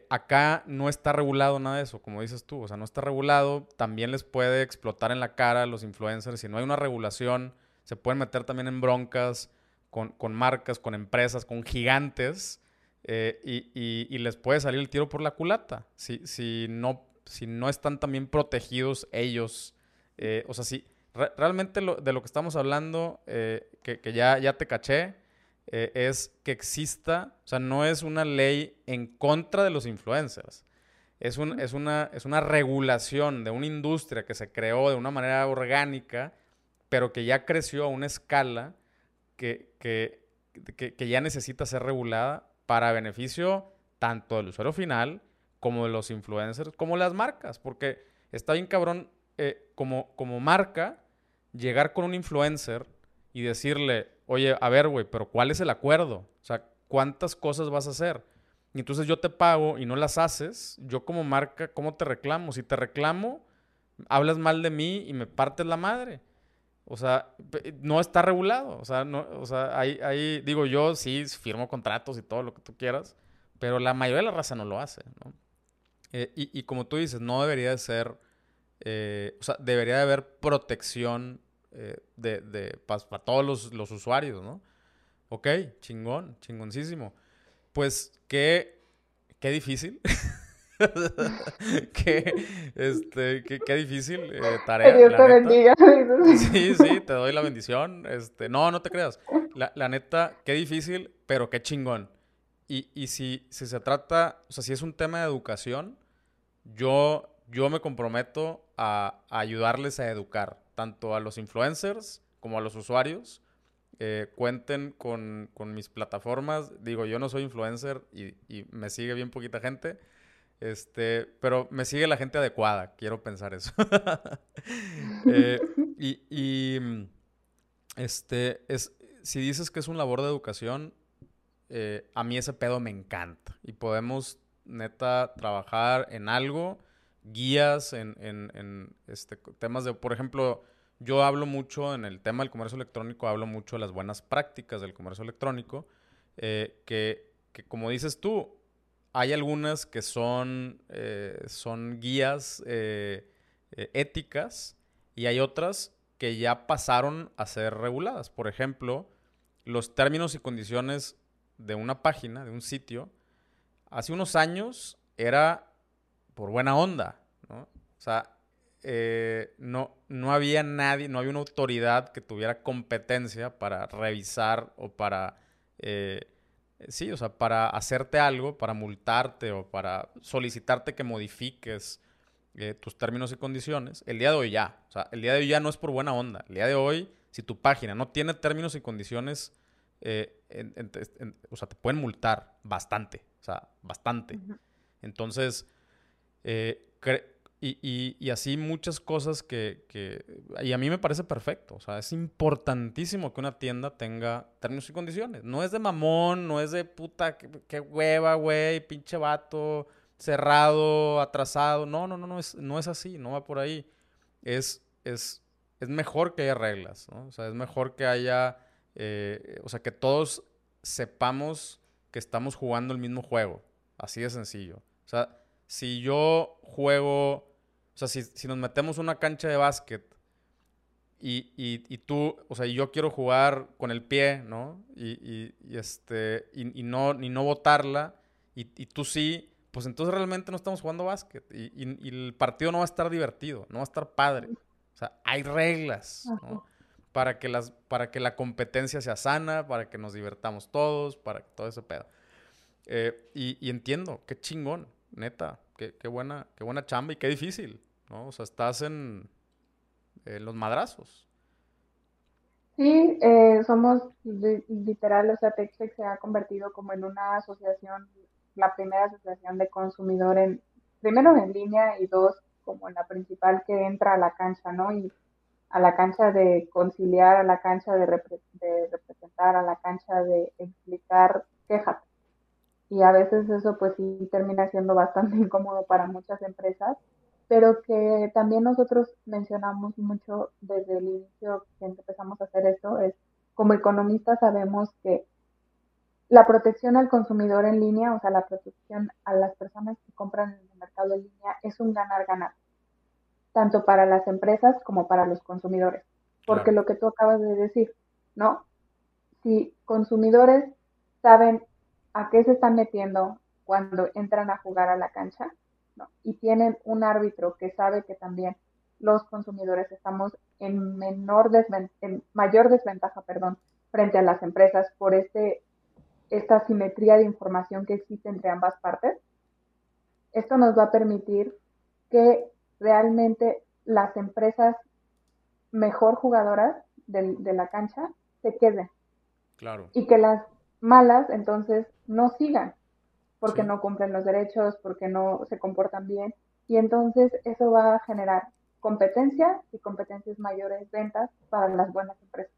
acá no está regulado nada de eso, como dices tú, o sea, no está regulado, también les puede explotar en la cara a los influencers, si no hay una regulación, se pueden meter también en broncas con, con marcas, con empresas, con gigantes, eh, y, les puede salir el tiro por la culata, si, si, no, si no están también protegidos ellos, o sea, si realmente de lo que estamos hablando, que, que ya, ya te caché, eh, es que exista, o sea, no es una ley en contra de los influencers. Es, un, es, una, es una regulación de una industria que se creó de una manera orgánica, pero que ya creció a una escala que, que, que, ya necesita ser regulada para beneficio tanto del usuario final como de los influencers, como las marcas, porque está bien cabrón eh, como, como marca llegar con un influencer y decirle, oye, a ver, güey, pero ¿cuál es el acuerdo? O sea, ¿cuántas cosas vas a hacer? Y entonces yo te pago y no las haces, yo como marca, ¿cómo te reclamo? Si te reclamo, hablas mal de mí y me partes la madre. O sea, no está regulado. O sea, no, o sea, ahí, digo yo, sí, firmo contratos y todo lo que tú quieras, pero la mayoría de la raza no lo hace. Eh, y, y, como tú dices, no debería de ser, eh, o sea, debería de haber protección eh, de, de para todos los, los, usuarios, ¿no? Ok, chingón, chingoncísimo. Pues qué, qué difícil. [laughs] qué, este, qué, qué difícil eh, tarea. Dios te bendiga. [laughs] Sí, sí, te doy la bendición. Este, no, no te creas. La, la neta, qué difícil, pero qué chingón. Y, y si, si se trata, o sea, si es un tema de educación, yo, yo me comprometo a, a ayudarles a educar tanto a los influencers como a los usuarios. Eh, cuenten con, mis plataformas. Digo, yo no soy influencer y, me sigue bien poquita gente. Este, pero me sigue la gente adecuada, quiero pensar eso. [laughs] Eh, y, este, es, si dices que es un labor de educación, eh, a mí ese pedo me encanta. Y podemos, neta, trabajar en algo guías en, en, este, temas de, por ejemplo, yo hablo mucho en el tema del comercio electrónico, hablo mucho de las buenas prácticas del comercio electrónico, eh, que, como dices tú, hay algunas que son, eh, son guías eh, éticas y hay otras que ya pasaron a ser reguladas. Por ejemplo, los términos y condiciones de una página, de un sitio, hace unos años era por buena onda, ¿no? O sea, eh, no, no había nadie, no había una autoridad que tuviera competencia para revisar o para, eh, sí, o sea, para hacerte algo, para multarte o para solicitarte que modifiques eh, tus términos y condiciones. El día de hoy ya, o sea, el día de hoy ya no es por buena onda. El día de hoy, si tu página no tiene términos y condiciones, o sea, te pueden multar bastante, o sea, bastante. Entonces, eh, y, así muchas cosas que, Y a mí me parece perfecto. O sea, es importantísimo que una tienda tenga términos y condiciones. No es de mamón, no es de puta, qué, hueva, güey, pinche vato, cerrado, atrasado. No, no, no, no es, no es así, no va por ahí. Es, es, es mejor que haya reglas, ¿no? O sea, es mejor que haya... Eh, o sea, que todos sepamos que estamos jugando el mismo juego. Así de sencillo. O sea si yo juego, o sea, si, nos metemos una cancha de básquet y, y, tú, o sea, yo quiero jugar con el pie, ¿no? Y, este, y, no, ni no botarla, y, tú sí, pues entonces realmente no estamos jugando básquet y, el partido no va a estar divertido, no va a estar padre. O sea, hay reglas, ¿no? Para que, las, para que la competencia sea sana, para que nos divertamos todos, para que todo ese pedo. Eh, y, entiendo, qué chingón, neta qué, buena, qué buena chamba y qué difícil, ¿no? O sea, estás en, los madrazos. Sí, eh, somos literal, o sea, TechTech se ha convertido como en una asociación, la primera asociación de consumidores, primero en línea y dos como en la principal que entra a la cancha, ¿no? Y a la cancha de conciliar, a la cancha de, de representar, a la cancha de explicar quejas y a veces eso pues sí termina siendo bastante [laughs] incómodo para muchas empresas, pero que también nosotros mencionamos mucho desde el inicio que empezamos a hacer esto, es como economistas sabemos que la protección al consumidor en línea, o sea, la protección a las personas que compran en el mercado en línea es un ganar-ganar, tanto para las empresas como para los consumidores. Porque lo que tú acabas de decir, ¿no? Si consumidores saben a qué se están metiendo cuando entran a jugar a la cancha, ¿no? Y tienen un árbitro que sabe que también los consumidores estamos en menor en mayor desventaja, perdón, frente a las empresas por este esta simetría de información que existe entre ambas partes. Esto nos va a permitir que realmente las empresas mejor jugadoras de, la cancha se queden. Claro. Y que las malas entonces no sigan, porque no cumplen los derechos, porque no se comportan bien. Y entonces eso va a generar competencia y competencias mayores ventas para las buenas empresas.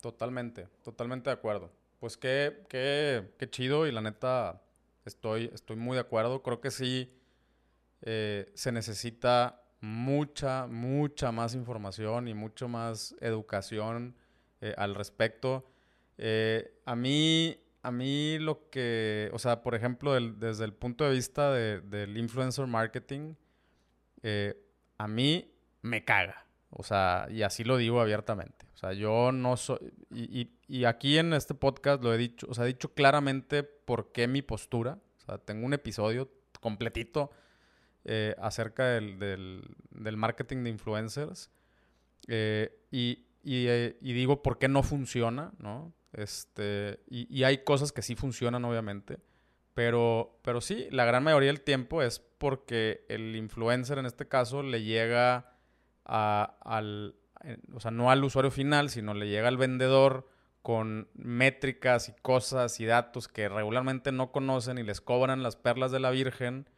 Totalmente, totalmente de acuerdo. Pues qué, qué, qué chido y la neta estoy, estoy muy de acuerdo. Creo que sí eh, se necesita mucha, mucha más información y mucho más educación eh, al respecto. Eh, a mí, a mí lo que, o sea, por ejemplo, desde el punto de vista del influencer marketing, a mí me caga. O sea, y así lo digo abiertamente. O sea, yo no soy. Y, aquí en este podcast lo he dicho, o sea, he dicho claramente por qué mi postura. O sea, tengo un episodio completito eh, acerca del, del, marketing de influencers. Eh, y, eh, y, digo por qué no funciona, ¿no? Este, y, hay cosas que sí funcionan, obviamente. Pero, pero sí, la gran mayoría del tiempo es porque el influencer en este caso le llega al, o sea, no al usuario final, sino le llega al vendedor con métricas y cosas y datos que regularmente no conocen y les cobran las perlas de la Virgen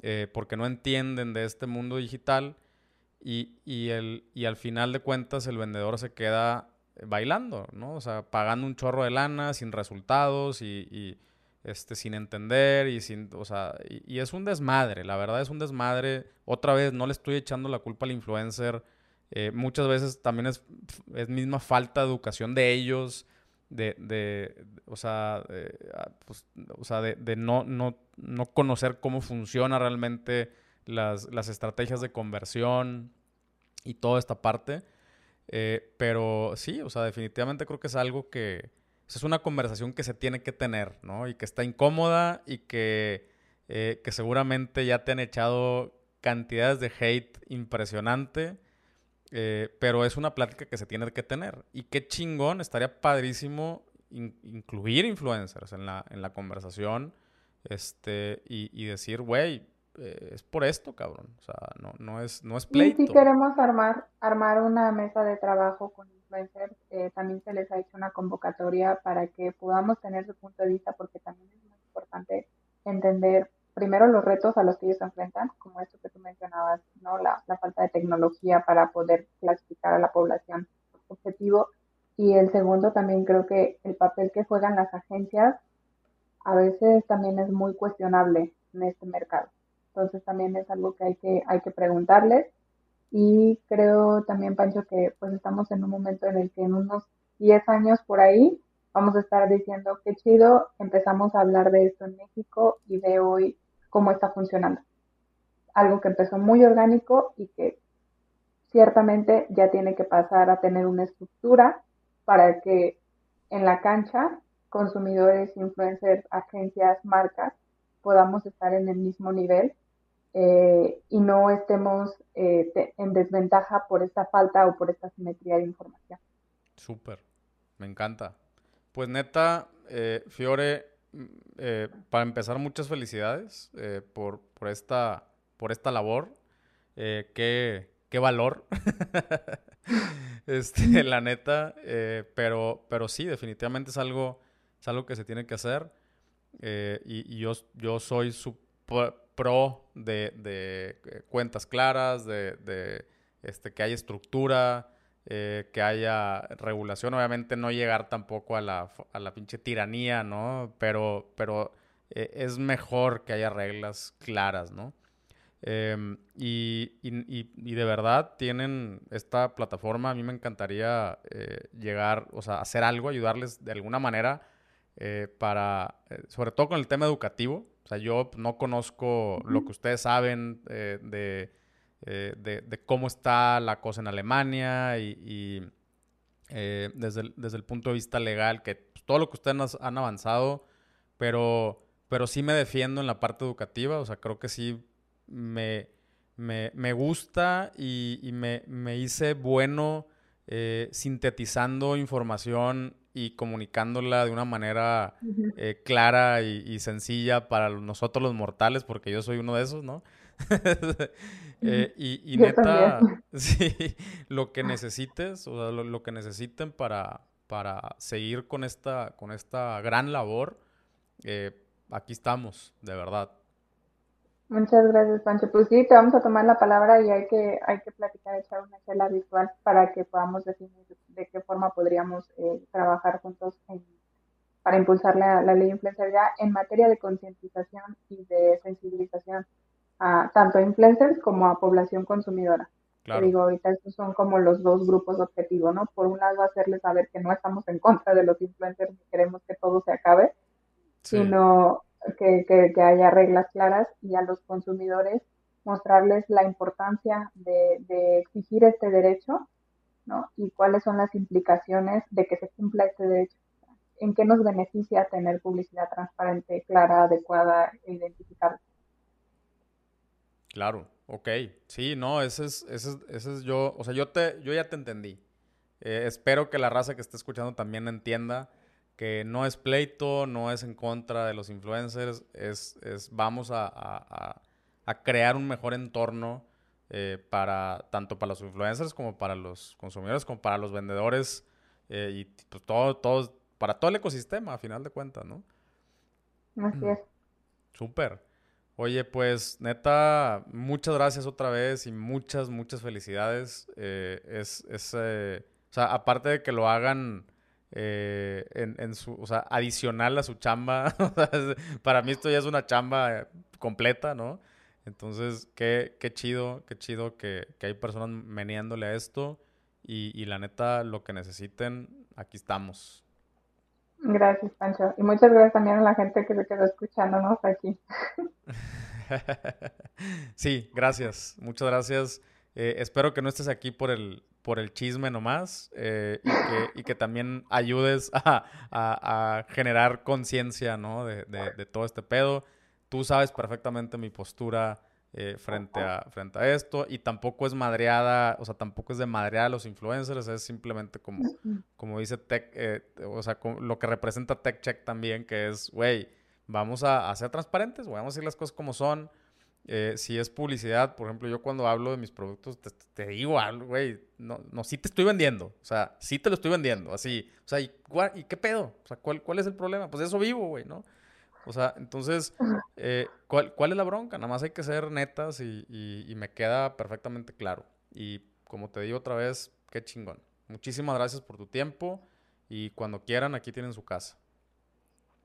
eh, porque no entienden de este mundo digital y, y, el, y al final de cuentas el vendedor se queda bailando, ¿no? O sea, pagando un chorro de lana sin resultados y, este, sin entender y sin, o sea, y, es un desmadre, la verdad es un desmadre. Otra vez, no le estoy echando la culpa al influencer. Eh, muchas veces también es, es, misma falta de educación de ellos, de, de o sea, ah, pues, o sea de, de no, no, no, conocer cómo funciona realmente las, las, estrategias de conversión y toda esta parte. Eh, pero sí, o sea, definitivamente creo que es algo que, es una conversación que se tiene que tener, ¿no? Y que está incómoda y que, eh, que seguramente ya te han echado cantidades de hate impresionante. Eh, pero es una plática que se tiene que tener. Y qué chingón, estaría padrísimo incluir influencers en la, en la conversación este, y, decir, güey, eh, es por esto, cabrón. O sea, no, no, es, no es pleito. Y si queremos armar, armar una mesa de trabajo con influencers, eh, también se les ha hecho una convocatoria para que podamos tener su punto de vista, porque también es muy importante entender primero los retos a los que ellos se enfrentan, como esto que tú mencionabas, ¿no? La, falta de tecnología para poder clasificar a la población objetivo. Y el segundo también creo que el papel que juegan las agencias a veces también es muy cuestionable en este mercado. Entonces también es algo que hay que, hay que preguntarles. Y creo también, Pancho, que pues estamos en un momento en el que en unos 10 años por ahí vamos a estar diciendo qué chido, empezamos a hablar de esto en México y de hoy cómo está funcionando. Algo que empezó muy orgánico y que ciertamente ya tiene que pasar a tener una estructura para que en la cancha consumidores, influencers, agencias, marcas podamos estar en el mismo nivel eh, y no estemos eh, en desventaja por esta falta o por esta simetría de información. Súper, me encanta. Pues neta, eh, Fiore, Mm, eh, para empezar, muchas felicidades por, por, esta, por esta labor. Qué, qué, valor. [laughs] este, la neta. pero, pero sí, definitivamente es algo, es algo que se tiene que hacer. Y, yo, yo soy su pro de, de cuentas claras, de, este, que haya estructura, eh, que haya regulación, obviamente no llegar tampoco a la, pinche tiranía. Pero, pero eh, es mejor que haya reglas claras. Em, y, y, de verdad tienen esta plataforma, a mí me encantaría eh, llegar, o sea, hacer algo, ayudarles de alguna manera eh, para, eh, sobre todo con el tema educativo. O sea, yo no conozco lo que ustedes saben de, de, cómo está la cosa en Alemania y, desde, el, desde el punto de vista legal, que pues, todo lo que ustedes han avanzado, pero, pero sí me defiendo en la parte educativa, o sea, creo que sí me, me, gusta y, me, hice bueno eh, sintetizando información y comunicándola de una manera eh, clara y, sencilla para nosotros los mortales, porque yo soy uno de esos, ¿no? [laughs] Eh, y, neta, [laughs] sí, lo que necesites, o sea, lo, que necesiten para, para seguir con esta, con esta gran labor, aquí estamos, de verdad. Muchas gracias, Pancho. Pues sí, te vamos a tomar la palabra y hay que, hay que platicar, echar una charla virtual para que podamos definir de qué forma podríamos eh, trabajar juntos para impulsar la, ley influencer ya en materia de concientización y de sensibilización a tanto a influencers como a población consumidora. Claro. digo, ahorita estos son como los dos grupos objetivos, ¿no? Por un lado, hacerles saber que no estamos en contra de los influencers y queremos que todo se acabe, sino que, que, haya reglas claras y a los consumidores mostrarles la importancia de, exigir este derecho ¿no? y cuáles son las implicaciones de que se cumpla este derecho. ¿En qué nos beneficia tener publicidad transparente, clara, adecuada e identificable? Claro, ok. Sí, no, ese es, ese es, yo, o sea, yo, te, yo ya te entendí. Eh, espero que la raza que esté escuchando también entienda que no es pleito, no es en contra de los influencers, es, es vamos a, crear un mejor entorno eh, para tanto para los influencers como para los consumidores, como para los vendedores eh, y pues, todo, todo, para todo el ecosistema, a final de cuentas, ¿no? Así es. Súper. Oye, pues neta, muchas gracias otra vez y muchas, muchas felicidades. Eh, es, es o sea, aparte de que lo hagan eh, en, su, o sea, adicional a su chamba. [laughs] Para mí esto ya es una chamba completa, ¿no? Entonces, qué, qué chido, qué chido que, hay personas meneándole a esto y, la neta, lo que necesiten, aquí estamos. Gracias, Pancho. Y muchas gracias también a la gente que se quedó escuchándonos aquí. [laughs] sí, gracias. Muchas gracias. Eh, espero que no estés aquí por el, por el chisme nomás eh, y, que, también ayudes [laughs] a, generar conciencia, ¿no? De, todo este pedo. Tú sabes perfectamente mi postura eh, frente, a, frente a esto y tampoco es madreada, o sea, tampoco es de madrear a los influencers, es simplemente como, como dice Tech, eh, o sea, lo que representa TechCheck también, que es, güey, vamos a, a, ser transparentes, vamos a decir las cosas como son eh, si es publicidad, por ejemplo, yo cuando hablo de mis productos, te, digo algo, güey, no, no, sí te estoy vendiendo, o sea, sí te lo estoy vendiendo, así, o sea, ¿y, qué pedo? O sea, ¿cuál, ¿cuál es el problema? Pues eso vivo, güey, ¿no? O sea, entonces, eh, ¿cuál, ¿cuál, es la bronca? Nada más hay que ser netas y, y, me queda perfectamente claro. Y como te digo otra vez, qué chingón. Muchísimas gracias por tu tiempo y cuando quieran, aquí tienen su casa.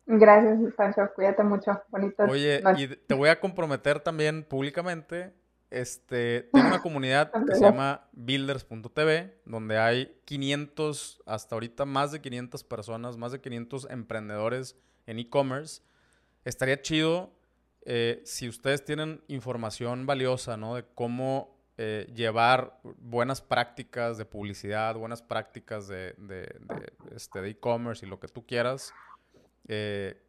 Gracias, Pancho. Cuídate mucho. Bonito. Oye, y te voy a comprometer también públicamente. Este, tengo una comunidad que se llama builders.tv, donde hay 500, hasta ahorita más de 500 personas, más de 500 emprendedores en e-commerce. Estaría chido eh, si ustedes tienen información valiosa, ¿no? De cómo eh, llevar buenas prácticas de publicidad, buenas prácticas de, de, este, de e-commerce y lo que tú quieras eh,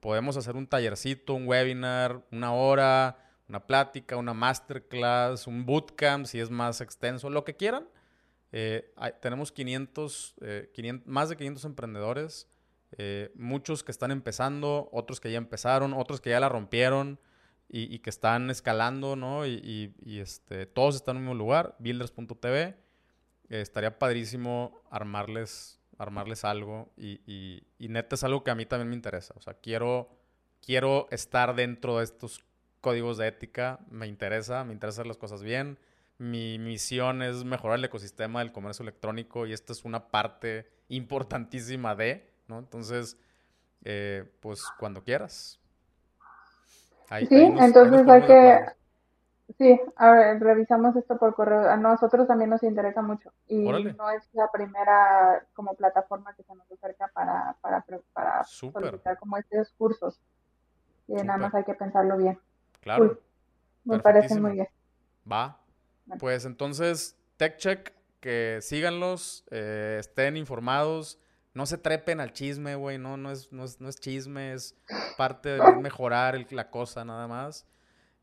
podemos hacer un tallercito, un webinar, una hora, una plática, una masterclass, un bootcamp, si es más extenso, lo que quieran. Eh, tenemos 500, 500, eh, más de 500 emprendedores, muchos que están empezando, otros que ya empezaron, otros que ya la rompieron y, que están escalando, ¿no? Y, este, todos están en el mismo lugar, builders.tv. estaría padrísimo armarles armarles algo y, y, neta es algo que a mí también me interesa. O sea, quiero, quiero estar dentro de estos códigos de ética, me interesa, me interesa hacer las cosas bien. Mi misión es mejorar el ecosistema del comercio electrónico y esta es una parte importantísima de, ¿no? Entonces, eh, pues cuando quieras. sí, entonces hay que, Sí, a ver, revisamos esto por correo. A nosotros también nos interesa mucho y Órale. no es la primera como plataforma que se nos acerca para, para, para Súper, solicitar como estos cursos. Y nada más hay que pensarlo bien. Claro. Me parecen Perfectísimo. muy bien. Va. Bueno. Pues entonces, TechCheck, que síganlos, eh, estén informados, no se trepen al chisme, güey, no, no, es, no, es, no es chisme, es parte de [laughs] mejorar el- la cosa nada más.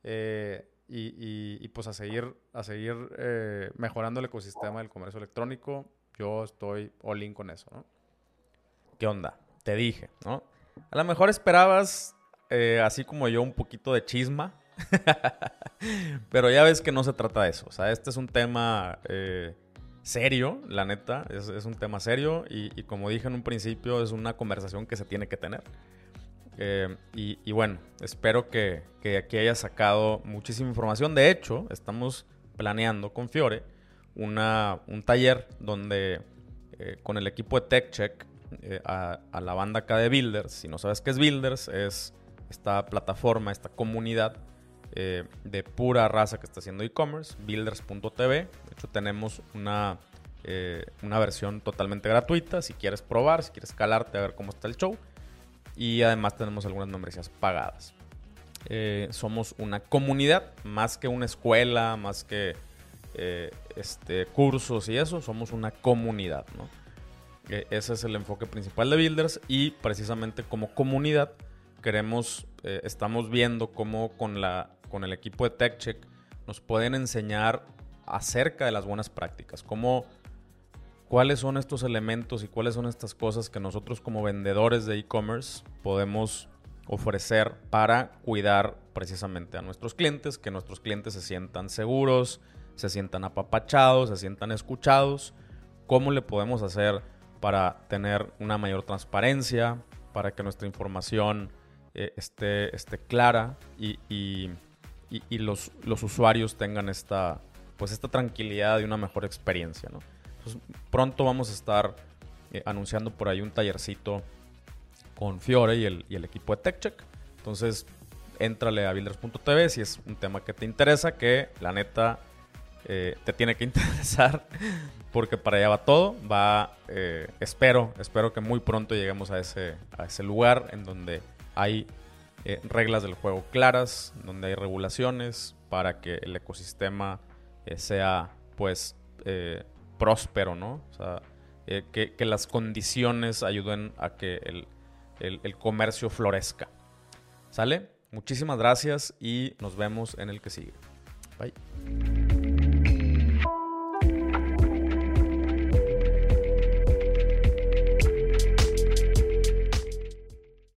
Eh, y, y- y, pues a seguir, a seguir eh, mejorando el ecosistema del comercio electrónico. Yo estoy all in con eso, ¿no? ¿Qué onda? Te dije, ¿no? A lo mejor esperabas, eh, así como yo, un poquito de chisma. [laughs] Pero ya ves que no se trata de eso. O sea, este es un tema eh, serio, la neta. Es, es un tema serio. Y, y como dije en un principio, es una conversación que se tiene que tener. Eh, y, bueno, espero que, que aquí haya sacado muchísima información. De hecho, estamos planeando con Fiore una, un taller donde eh, con el equipo de TechCheck eh, a, la banda acá de Builders, si no sabes qué es Builders, es esta plataforma, esta comunidad de pura raza que está haciendo e-commerce, builders.tv. De hecho, tenemos una, una versión totalmente gratuita si quieres probar, si quieres calarte a ver cómo está el show. Y además tenemos algunas membresías pagadas. Eh, somos una comunidad, más que una escuela, más que eh, este, cursos y eso, somos una comunidad, ¿no? Eh, ese es el enfoque principal de Builders y precisamente como comunidad queremos, estamos viendo cómo con, la, con el equipo de TechCheck nos pueden enseñar acerca de las buenas prácticas, cómo, cuáles son estos elementos y cuáles son estas cosas que nosotros como vendedores de e-commerce podemos ofrecer para cuidar precisamente a nuestros clientes, que nuestros clientes se sientan seguros, se sientan apapachados, se sientan escuchados, cómo le podemos hacer para tener una mayor transparencia, para que nuestra información eh, esté, esté, clara y, y, y, y los, los, usuarios tengan esta, pues esta tranquilidad y una mejor experiencia. ¿no? Entonces, pronto vamos a estar eh, anunciando por ahí un tallercito con Fiore y el, equipo de TechCheck. Entonces, éntrale a builders.tv si es un tema que te interesa, que la neta eh, te tiene que [laughs] interesar, porque para allá va todo. Va, eh, espero, espero que muy pronto lleguemos a ese, lugar en donde hay reglas del juego claras, donde hay regulaciones para que el ecosistema sea, pues, próspero, ¿no? O sea, eh, que, las condiciones ayuden a que el, el comercio florezca. ¿Sale? Muchísimas gracias y nos vemos en el que sigue. Bye.